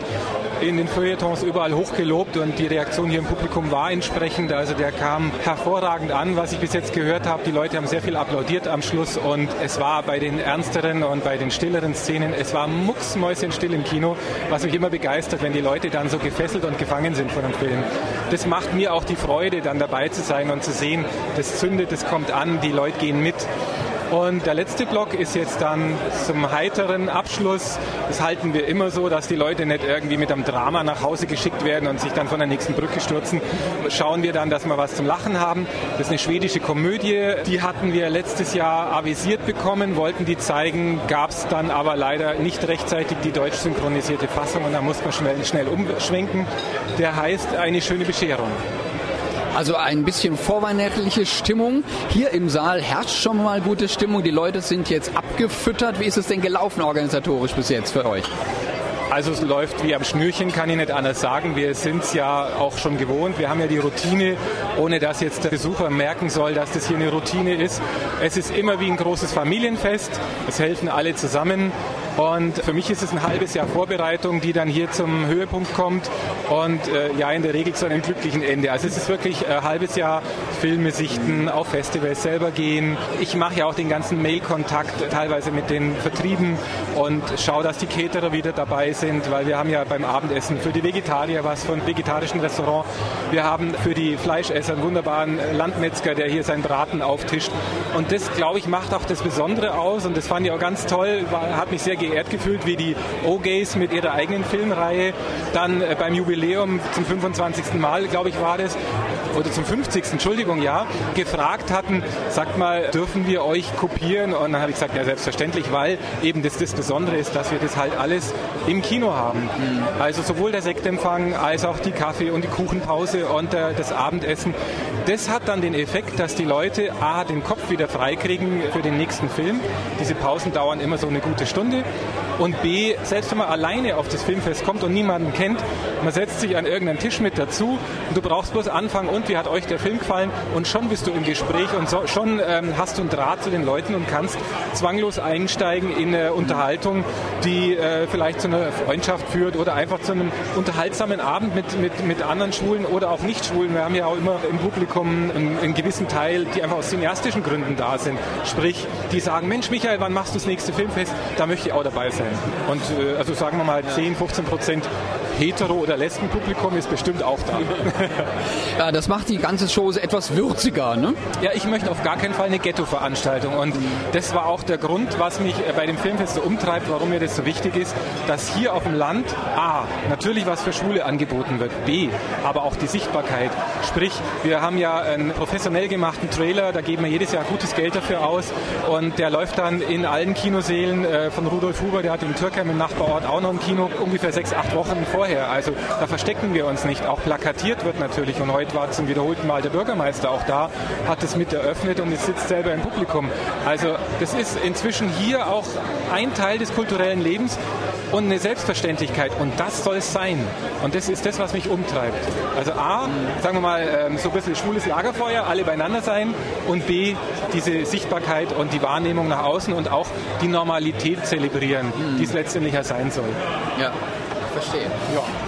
in den Feuilletons überall hochgelobt und die Reaktion hier im Publikum war entsprechend. Also der kam hervorragend an, was ich bis jetzt gehört habe. Die Leute haben sehr viel applaudiert am Schluss und es war bei den ernsteren und bei den stilleren Szenen, es war mucksmäuschenstill im Kino, was mich immer begeistert, wenn die Leute dann so gefesselt und gefangen sind von einem Film. Das macht mir auch die Freude, dann dabei zu sein und zu sehen, das zündet, das kommt an, die Leute gehen mit. Und der letzte Block ist jetzt dann zum heiteren Abschluss. Das halten wir immer so, dass die Leute nicht irgendwie mit einem Drama nach Hause geschickt werden und sich dann von der nächsten Brücke stürzen. Schauen wir dann, dass wir was zum Lachen haben. Das ist eine schwedische Komödie. Die hatten wir letztes Jahr avisiert bekommen, wollten die zeigen, gab es dann aber leider nicht rechtzeitig die deutsch synchronisierte Fassung und da muss man schnell, schnell umschwenken. Der heißt Eine schöne Bescherung. Also ein bisschen vorweihnachtliche Stimmung. Hier im Saal herrscht schon mal gute Stimmung. Die Leute sind jetzt abgefüttert. Wie ist es denn gelaufen organisatorisch bis jetzt für euch? Also es läuft wie am Schnürchen, kann ich nicht anders sagen. Wir sind es ja auch schon gewohnt. Wir haben ja die Routine, ohne dass jetzt der Besucher merken soll, dass das hier eine Routine ist. Es ist immer wie ein großes Familienfest. Es helfen alle zusammen. Und für mich ist es ein halbes Jahr Vorbereitung, die dann hier zum Höhepunkt kommt und äh, ja in der Regel zu einem glücklichen Ende. Also es ist wirklich ein halbes Jahr Filme sichten, auf Festivals selber gehen. Ich mache ja auch den ganzen Mail-Kontakt teilweise mit den Vertrieben und schaue, dass die Caterer wieder dabei sind, weil wir haben ja beim Abendessen für die Vegetarier was von vegetarischen Restaurant. Wir haben für die Fleischesser einen wunderbaren Landmetzger, der hier seinen Braten auftischt. Und das, glaube ich, macht auch das Besondere aus und das fand ich auch ganz toll, war, hat mich sehr geehrt gefühlt, wie die O-Gays mit ihrer eigenen Filmreihe dann äh, beim Jubiläum zum 25. Mal, glaube ich, war das, oder zum 50. Entschuldigung, ja, gefragt hatten, sagt mal, dürfen wir euch kopieren? Und dann habe ich gesagt, ja, selbstverständlich, weil eben das, das Besondere ist, dass wir das halt alles im Kino haben. Also sowohl der Sektempfang als auch die Kaffee- und die Kuchenpause und der, das Abendessen. Das hat dann den Effekt, dass die Leute A, den Kopf wieder freikriegen für den nächsten Film. Diese Pausen dauern immer so eine gute Stunde. Und B, selbst wenn man alleine auf das Filmfest kommt und niemanden kennt, man setzt sich an irgendeinen Tisch mit dazu und du brauchst bloß anfangen und wie hat euch der Film gefallen und schon bist du im Gespräch und so, schon ähm, hast du einen Draht zu den Leuten und kannst zwanglos einsteigen in eine Unterhaltung, die äh, vielleicht zu einer Freundschaft führt oder einfach zu einem unterhaltsamen Abend mit, mit, mit anderen Schwulen oder auch Nicht-Schwulen. Wir haben ja auch immer im Publikum einen, einen gewissen Teil, die einfach aus cineastischen Gründen da sind. Sprich, die sagen, Mensch Michael, wann machst du das nächste Filmfest? Da möchte ich auch dabei sein. Und äh, also sagen wir mal 10, 15 Prozent hetero- oder Lesbenpublikum ist bestimmt auch da. Ja, das macht die ganze Show etwas würziger, ne? Ja, ich möchte auf gar keinen Fall eine Ghetto-Veranstaltung. Und das war auch der Grund, was mich bei dem Filmfest so umtreibt, warum mir das so wichtig ist, dass hier auf dem Land A, natürlich was für Schule angeboten wird, B, aber auch die Sichtbarkeit. Sprich, wir haben ja einen professionell gemachten Trailer, da geben wir jedes Jahr gutes Geld dafür aus und der läuft dann in allen Kinosälen äh, von Rudolf Huber, der hat in Türkheim im Nachbarort auch noch ein Kino, ungefähr sechs, acht Wochen vorher. Also da verstecken wir uns nicht. Auch plakatiert wird natürlich und heute war zum wiederholten Mal der Bürgermeister auch da, hat es mit eröffnet und es sitzt selber im Publikum. Also das ist inzwischen hier auch ein Teil des kulturellen Lebens und eine Selbstverständlichkeit und das soll es sein. Und das ist das, was mich umtreibt. Also A, sagen wir mal, ähm, so ein bisschen schwules Lagerfeuer, alle beieinander sein und B, diese Sichtbarkeit und die Wahrnehmung nach außen und auch die Normalität zelebrieren, die es letztendlich ja sein soll. Ja. Verstehe.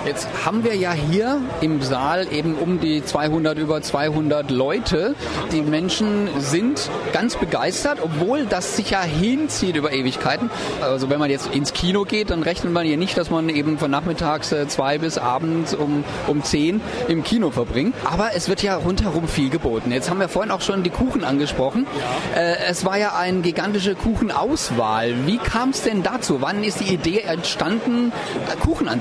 Jetzt haben wir ja hier im Saal eben um die 200, über 200 Leute. Die Menschen sind ganz begeistert, obwohl das sich ja hinzieht über Ewigkeiten. Also wenn man jetzt ins Kino geht, dann rechnet man ja nicht, dass man eben von nachmittags äh, zwei bis abends um, um zehn im Kino verbringt. Aber es wird ja rundherum viel geboten. Jetzt haben wir vorhin auch schon die Kuchen angesprochen. Äh, es war ja eine gigantische Kuchenauswahl. Wie kam es denn dazu? Wann ist die Idee entstanden, Kuchen anzubieten?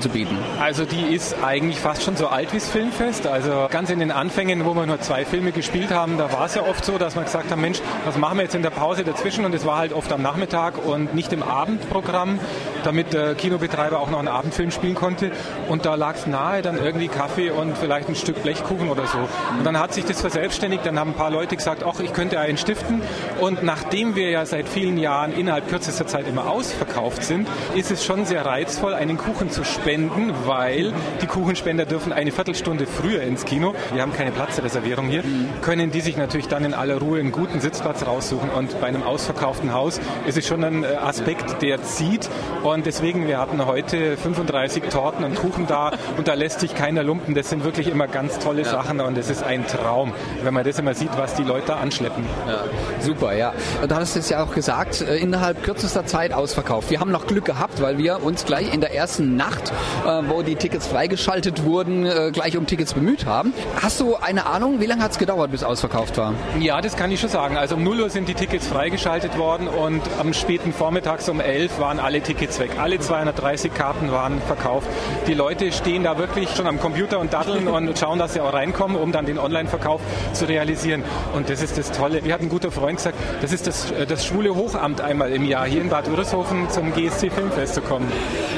Also die ist eigentlich fast schon so alt wie das Filmfest. Also ganz in den Anfängen, wo wir nur zwei Filme gespielt haben, da war es ja oft so, dass man gesagt hat, Mensch, was machen wir jetzt in der Pause dazwischen? Und es war halt oft am Nachmittag und nicht im Abendprogramm, damit der Kinobetreiber auch noch einen Abendfilm spielen konnte. Und da lag es nahe, dann irgendwie Kaffee und vielleicht ein Stück Blechkuchen oder so. Und dann hat sich das verselbstständigt, dann haben ein paar Leute gesagt, ach, ich könnte einen stiften. Und nachdem wir ja seit vielen Jahren innerhalb kürzester Zeit immer ausverkauft sind, ist es schon sehr reizvoll, einen Kuchen zu spenden, weil die Kuchenspender dürfen eine Viertelstunde früher ins Kino. Wir haben keine Platzreservierung hier. Können die sich natürlich dann in aller Ruhe einen guten Sitzplatz raussuchen. Und bei einem ausverkauften Haus ist es schon ein äh, Aspekt, der zieht. Und deswegen, wir hatten heute 35 Torten und Kuchen da und da lässt sich keiner lumpen. Das sind wirklich immer ganz tolle ja. Sachen und es ist ein Traum, wenn man das immer sieht, was die Leute da anschleppen. Ja. Super, ja. Du hattest es ja auch gesagt, äh, innerhalb kürzester Zeit ausverkauft. Wir haben noch Glück gehabt, weil wir uns gleich in der ersten Nacht, äh, wo die Tickets freigeschaltet wurden, gleich um Tickets bemüht haben. Hast du eine Ahnung, wie lange hat es gedauert, bis ausverkauft war? Ja, das kann ich schon sagen. Also um 0 Uhr sind die Tickets freigeschaltet worden und am späten Vormittags um 11 waren alle Tickets weg. Alle 230 Karten waren verkauft. Die Leute stehen da wirklich schon am Computer und daddeln und schauen, dass sie auch reinkommen, um dann den Online-Verkauf zu realisieren. Und das ist das Tolle. Wie hat ein guter Freund gesagt, das ist das, das schwule Hochamt einmal im Jahr, hier in Bad Würishofen zum GSC Filmfest zu kommen.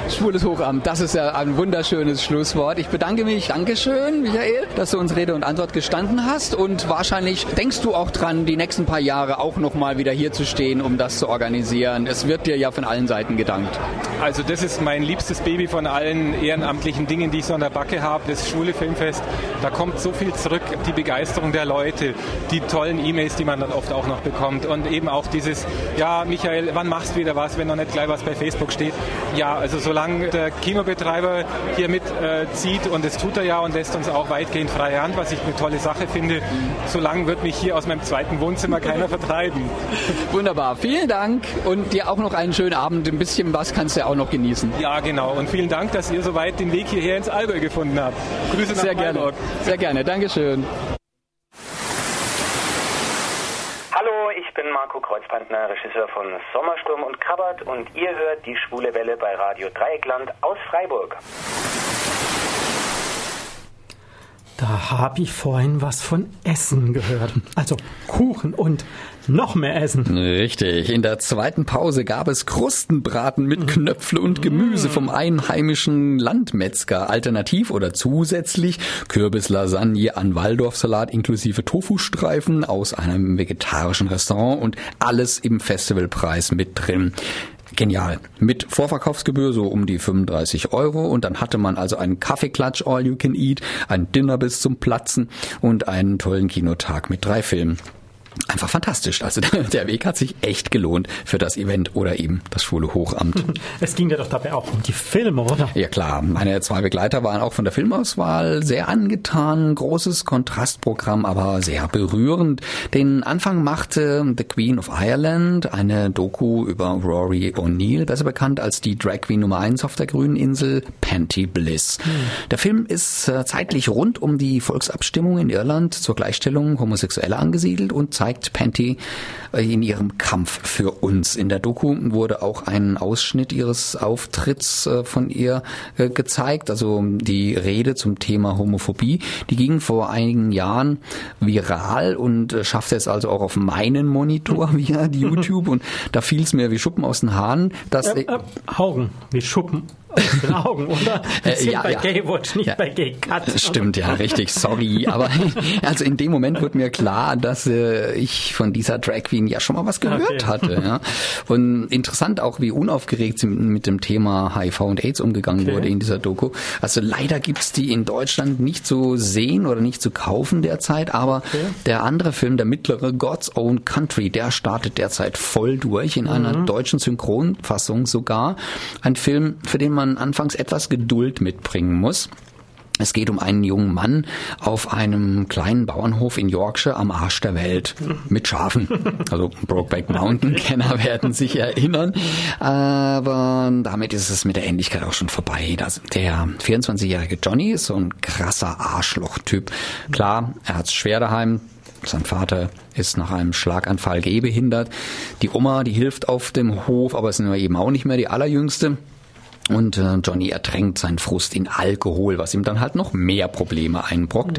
Schwules Hochamt, das ist ja ein wunderschönes Schlusswort. Ich bedanke mich. Dankeschön, Michael, dass du uns Rede und Antwort gestanden hast. Und wahrscheinlich denkst du auch dran, die nächsten paar Jahre auch nochmal wieder hier zu stehen, um das zu organisieren. Es wird dir ja von allen Seiten gedankt. Also das ist mein liebstes Baby von allen ehrenamtlichen Dingen, die ich so an der Backe habe. Das Schwule Filmfest, da kommt so viel zurück. Die Begeisterung der Leute, die tollen E-Mails, die man dann oft auch noch bekommt und eben auch dieses, ja Michael, wann machst du wieder was, wenn noch nicht gleich was bei Facebook steht. Ja, also solange der Kinobetreiber hier mitzieht äh, und das tut er ja und lässt uns auch weitgehend freie Hand, was ich eine tolle Sache finde, solange wird mich hier aus meinem zweiten Wohnzimmer keiner vertreiben. Wunderbar, vielen Dank und dir auch noch einen schönen Abend. Ein bisschen was kannst du ja auch noch genießen. Ja, genau. Und vielen Dank, dass ihr soweit den Weg hierher ins Allgäu gefunden habt. Grüße nach Sehr gerne. Sehr gerne. Dankeschön. Hallo, ich bin Marco Kreuzpantner, Regisseur von Sommersturm und Krabbert und ihr hört die Schwule Welle bei Radio Dreieckland aus Freiburg. Da habe ich vorhin was von Essen gehört. Also Kuchen und noch mehr Essen. Richtig. In der zweiten Pause gab es Krustenbraten mit Knöpfle und Gemüse vom einheimischen Landmetzger. Alternativ oder zusätzlich Kürbislasagne an Waldorfsalat inklusive Tofustreifen aus einem vegetarischen Restaurant und alles im Festivalpreis mit drin. Genial. Mit Vorverkaufsgebühr so um die 35 Euro und dann hatte man also einen Kaffeeklatsch All You Can Eat, ein Dinner bis zum Platzen und einen tollen Kinotag mit drei Filmen einfach fantastisch. Also der Weg hat sich echt gelohnt für das Event oder eben das schwule Hochamt. Es ging ja doch dabei auch um die Filme, oder? Ja klar. Meine zwei Begleiter waren auch von der Filmauswahl sehr angetan. Großes Kontrastprogramm, aber sehr berührend. Den Anfang machte The Queen of Ireland, eine Doku über Rory O'Neill, besser bekannt als die Drag Queen Nummer 1 auf der grünen Insel, Panty Bliss. Hm. Der Film ist äh, zeitlich rund um die Volksabstimmung in Irland zur Gleichstellung Homosexueller angesiedelt und zeigt zeigt Panty äh, in ihrem Kampf für uns. In der Doku wurde auch ein Ausschnitt ihres Auftritts äh, von ihr äh, gezeigt, also die Rede zum Thema Homophobie. Die ging vor einigen Jahren viral und schaffte es also auch auf meinen Monitor via YouTube und da fiel es mir wie Schuppen aus den Haaren, dass äh, äh, Haugen wie Schuppen aus den Augen, oder? Sind ja, bei ja. Gaywatch, nicht ja. bei Gay Cut. Stimmt, ja, richtig, sorry. Aber also in dem Moment wurde mir klar, dass äh, ich von dieser Drag Queen ja schon mal was gehört okay. hatte. Ja. Und interessant auch, wie unaufgeregt sie mit dem Thema HIV und AIDS umgegangen okay. wurde in dieser Doku. Also leider gibt's die in Deutschland nicht zu sehen oder nicht zu kaufen derzeit, aber okay. der andere Film, der mittlere God's Own Country, der startet derzeit voll durch in einer mhm. deutschen Synchronfassung sogar. Ein Film, für den man man anfangs etwas Geduld mitbringen muss. Es geht um einen jungen Mann auf einem kleinen Bauernhof in Yorkshire am Arsch der Welt mit Schafen. Also Brokeback Mountain Kenner werden sich erinnern. Aber damit ist es mit der Ähnlichkeit auch schon vorbei. Das, der 24-jährige Johnny ist so ein krasser Arschloch-Typ. Klar, er hat es schwer daheim. Sein Vater ist nach einem Schlaganfall gehbehindert. Die Oma, die hilft auf dem Hof, aber ist eben auch nicht mehr die allerjüngste. Und äh, Johnny ertränkt seinen Frust in Alkohol, was ihm dann halt noch mehr Probleme einbrockt.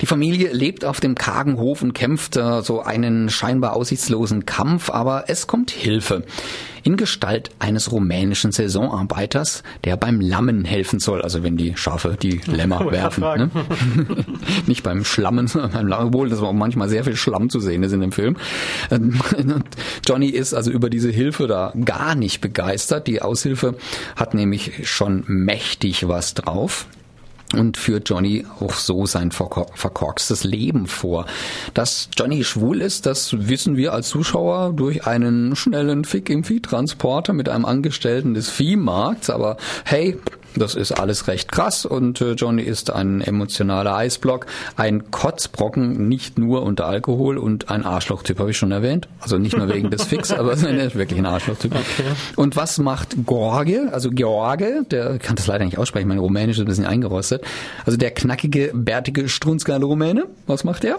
Die Familie lebt auf dem kargen Hof und kämpft äh, so einen scheinbar aussichtslosen Kampf, aber es kommt Hilfe. In Gestalt eines rumänischen Saisonarbeiters, der beim Lammen helfen soll. Also wenn die Schafe die Lämmer werfen. Ne? Nicht beim Schlammen, sondern beim Lammen. Obwohl, das war auch manchmal sehr viel Schlamm zu sehen ist in dem Film. Ähm, Johnny ist also über diese Hilfe da gar nicht begeistert. Die Aushilfe hat nämlich schon mächtig was drauf und führt Johnny auch so sein verkor verkorkstes Leben vor. Dass Johnny schwul ist, das wissen wir als Zuschauer durch einen schnellen Fick im Viehtransporter mit einem Angestellten des Viehmarkts, aber hey, das ist alles recht krass und äh, Johnny ist ein emotionaler Eisblock, ein Kotzbrocken, nicht nur unter Alkohol und ein Arschlochtyp, habe ich schon erwähnt. Also nicht nur wegen des Fix, aber er ist wirklich ein Arschlochtyp. Und was macht Gorge, also George, der kann das leider nicht aussprechen, mein Rumänisch ist ein bisschen eingerostet, also der knackige, bärtige, strunzgeile Rumäne, was macht er?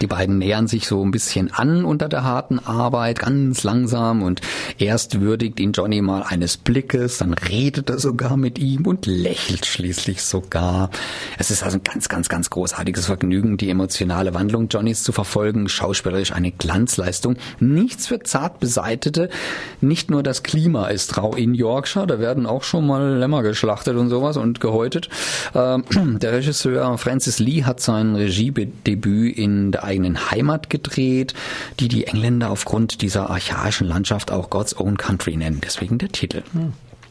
Die beiden nähern sich so ein bisschen an unter der harten Arbeit, ganz langsam und erst würdigt ihn Johnny mal eines Blickes, dann redet er sogar mit ihm und lächelt schließlich sogar. Es ist also ein ganz, ganz, ganz großartiges Vergnügen, die emotionale Wandlung Johnnys zu verfolgen, schauspielerisch eine Glanzleistung, nichts für zart beseitete, nicht nur das Klima ist rau in Yorkshire, da werden auch schon mal Lämmer geschlachtet und sowas und gehäutet. Ähm, der Regisseur Francis Lee hat sein Regiedebüt in der eigenen Heimat gedreht, die die Engländer aufgrund dieser archaischen Landschaft auch God's Own Country nennen. Deswegen der Titel.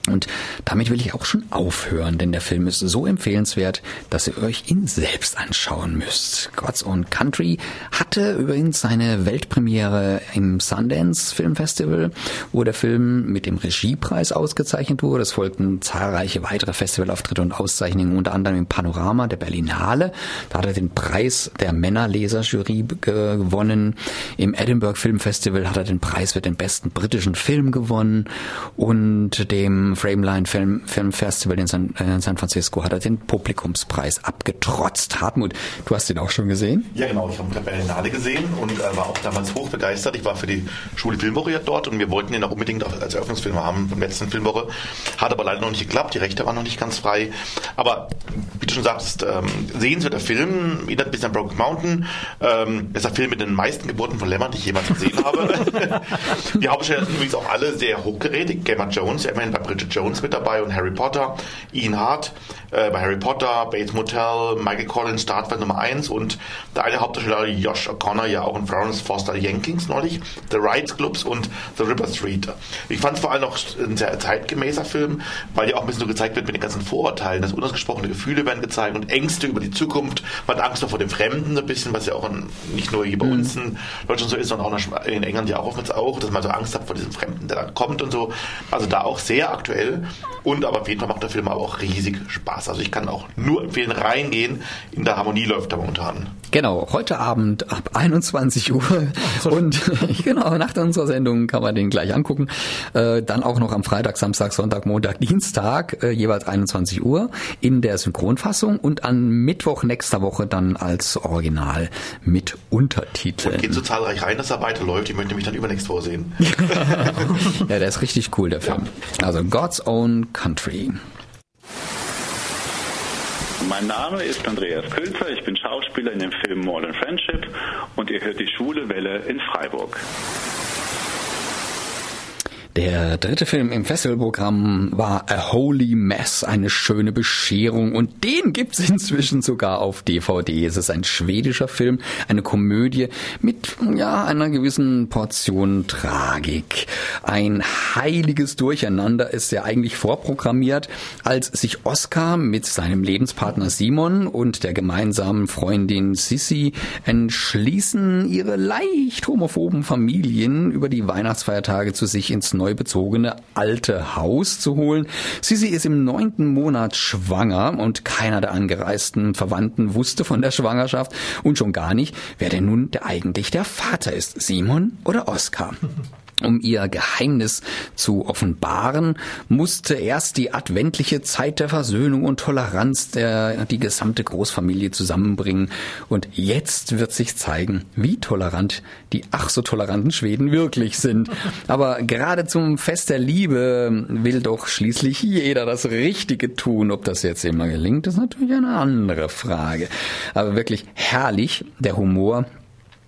Und damit will ich auch schon aufhören, denn der Film ist so empfehlenswert, dass ihr euch ihn selbst anschauen müsst. God's Own Country hatte übrigens seine Weltpremiere im Sundance Film Festival, wo der Film mit dem Regiepreis ausgezeichnet wurde. Es folgten zahlreiche weitere Festivalauftritte und Auszeichnungen, unter anderem im Panorama der Berlinale. Da hat er den Preis der Männerleserjury gewonnen. Im Edinburgh Film Festival hat er den Preis für den besten britischen Film gewonnen und dem Frameline Film, Film Festival in San, äh, in San Francisco hat er den Publikumspreis abgetrotzt. Hartmut, du hast ihn auch schon gesehen? Ja, genau. Ich habe ihn bei der gesehen und äh, war auch damals hoch begeistert. Ich war für die Schule Filmwoche dort und wir wollten ihn auch unbedingt als Eröffnungsfilm haben von der letzten Filmwoche. Hat aber leider noch nicht geklappt. Die Rechte waren noch nicht ganz frei. Aber wie du schon sagst, ähm, sehenswerter Film. Erinnert ein bisschen an Broken Mountain. Ähm, ist der Film mit den meisten Geburten von Lämmern, die ich jemals gesehen habe. die Hauptdarsteller sind übrigens auch alle sehr hochgerätig. Gemma Jones, ja immerhin bei Bridget Jones mit dabei und Harry Potter. Ian Hart äh, bei Harry Potter, Bates Motel, Michael Collins, Startfeld Nummer 1 und der eine Hauptdarsteller Josh O'Connor ja auch in Florence Foster Jenkins neulich, The Rights Clubs und The River Street. Ich fand es vor allem auch ein sehr zeitgemäßer Film, weil ja auch ein bisschen so gezeigt wird mit den ganzen Vorurteilen, dass unausgesprochene Gefühle werden gezeigt und Ängste über die Zukunft, man hat Angst vor dem Fremden ein bisschen, was ja auch in, nicht nur hier bei uns in Deutschland so ist, sondern auch in England ja auch oftmals auch, dass man so Angst hat vor diesem Fremden, der dann kommt und so. Also da auch sehr aktuell und aber auf jeden Fall macht der Film aber auch riesig Spaß. Also ich kann auch nur empfehlen, reingehen. In der Harmonie läuft er momentan. Genau, heute Abend ab 21 Uhr und genau, nach unserer Sendung kann man den gleich angucken. Äh, dann auch noch am Freitag, Samstag, Sonntag, Montag, Dienstag, äh, jeweils 21 Uhr in der Synchronfassung und an Mittwoch nächster Woche dann als Original mit Untertiteln. Und geht so zahlreich rein, dass er weiterläuft. Ich möchte mich dann übernächst vorsehen. ja, der ist richtig cool, der Film. Also God's Own Country. Mein Name ist Andreas Kölzer, ich bin Schauspieler in dem Film Modern Friendship und ihr hört die Schwule Welle in Freiburg. Der dritte Film im Festivalprogramm war A Holy Mess, eine schöne Bescherung und den gibt's inzwischen sogar auf DVD. Es ist ein schwedischer Film, eine Komödie mit ja einer gewissen Portion Tragik. Ein heiliges Durcheinander ist ja eigentlich vorprogrammiert, als sich Oscar mit seinem Lebenspartner Simon und der gemeinsamen Freundin Sissy entschließen, ihre leicht homophoben Familien über die Weihnachtsfeiertage zu sich ins neu bezogene alte Haus zu holen. Sisi ist im neunten Monat schwanger und keiner der angereisten Verwandten wusste von der Schwangerschaft und schon gar nicht, wer denn nun der eigentlich der Vater ist, Simon oder Oskar. Um ihr Geheimnis zu offenbaren, musste erst die adventliche Zeit der Versöhnung und Toleranz der die gesamte Großfamilie zusammenbringen. Und jetzt wird sich zeigen, wie tolerant die ach so toleranten Schweden wirklich sind. Aber gerade zum Fest der Liebe will doch schließlich jeder das Richtige tun. Ob das jetzt immer gelingt, ist natürlich eine andere Frage. Aber wirklich herrlich, der Humor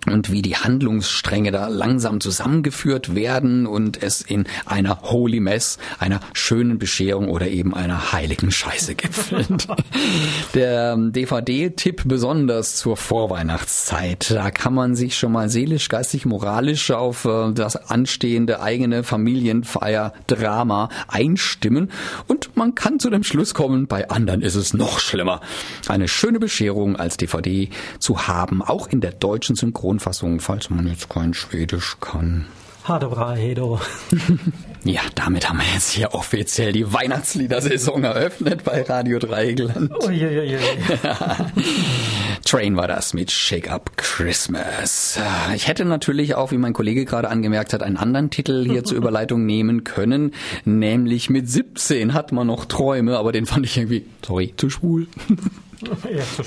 und wie die Handlungsstränge da langsam zusammengeführt werden und es in einer Holy Mess, einer schönen Bescherung oder eben einer heiligen Scheiße gipfelt. Der DVD-Tipp besonders zur Vorweihnachtszeit. Da kann man sich schon mal seelisch, geistig, moralisch auf äh, das anstehende eigene Familienfeier-Drama einstimmen und man kann zu dem Schluss kommen, bei anderen ist es noch schlimmer. Eine schöne Bescherung als DVD zu haben, auch in der deutschen Synchron Tonfassung, falls man jetzt kein Schwedisch kann. Hadebra Hedo. Ja, damit haben wir jetzt hier offiziell die Weihnachtsliedersaison eröffnet bei Radio Dreieckland. Uiuiui. Train war das mit Shake Up Christmas. Ich hätte natürlich auch, wie mein Kollege gerade angemerkt hat, einen anderen Titel hier zur Überleitung nehmen können, nämlich mit 17 hat man noch Träume, aber den fand ich irgendwie, sorry, zu schwul. Ja, zu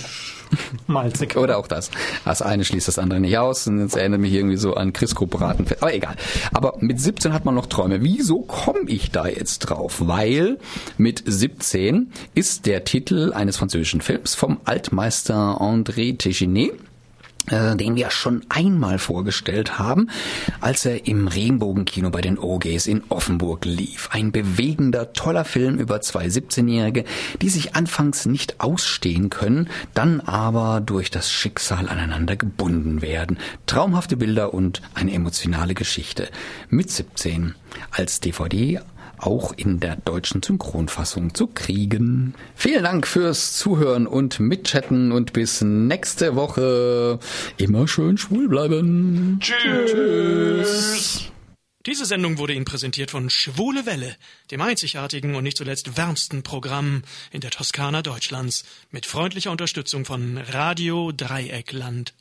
malzig. Oder auch das. Das eine schließt das andere nicht aus. Und jetzt erinnert mich irgendwie so an Crisco-Braten. Aber egal. Aber mit 17 hat man noch Träume. Wieso komme ich da jetzt drauf? Weil mit 17 ist der Titel eines französischen Films vom Altmeister André äh, den wir schon einmal vorgestellt haben, als er im Regenbogenkino bei den OGs in Offenburg lief. Ein bewegender, toller Film über zwei 17-Jährige, die sich anfangs nicht ausstehen können, dann aber durch das Schicksal aneinander gebunden werden. Traumhafte Bilder und eine emotionale Geschichte. Mit 17 als DVD auch in der deutschen Synchronfassung zu kriegen. Vielen Dank fürs Zuhören und Mitchatten und bis nächste Woche. Immer schön schwul bleiben. Tschüss. Diese Sendung wurde Ihnen präsentiert von Schwule Welle, dem einzigartigen und nicht zuletzt wärmsten Programm in der Toskana Deutschlands, mit freundlicher Unterstützung von Radio Dreieckland.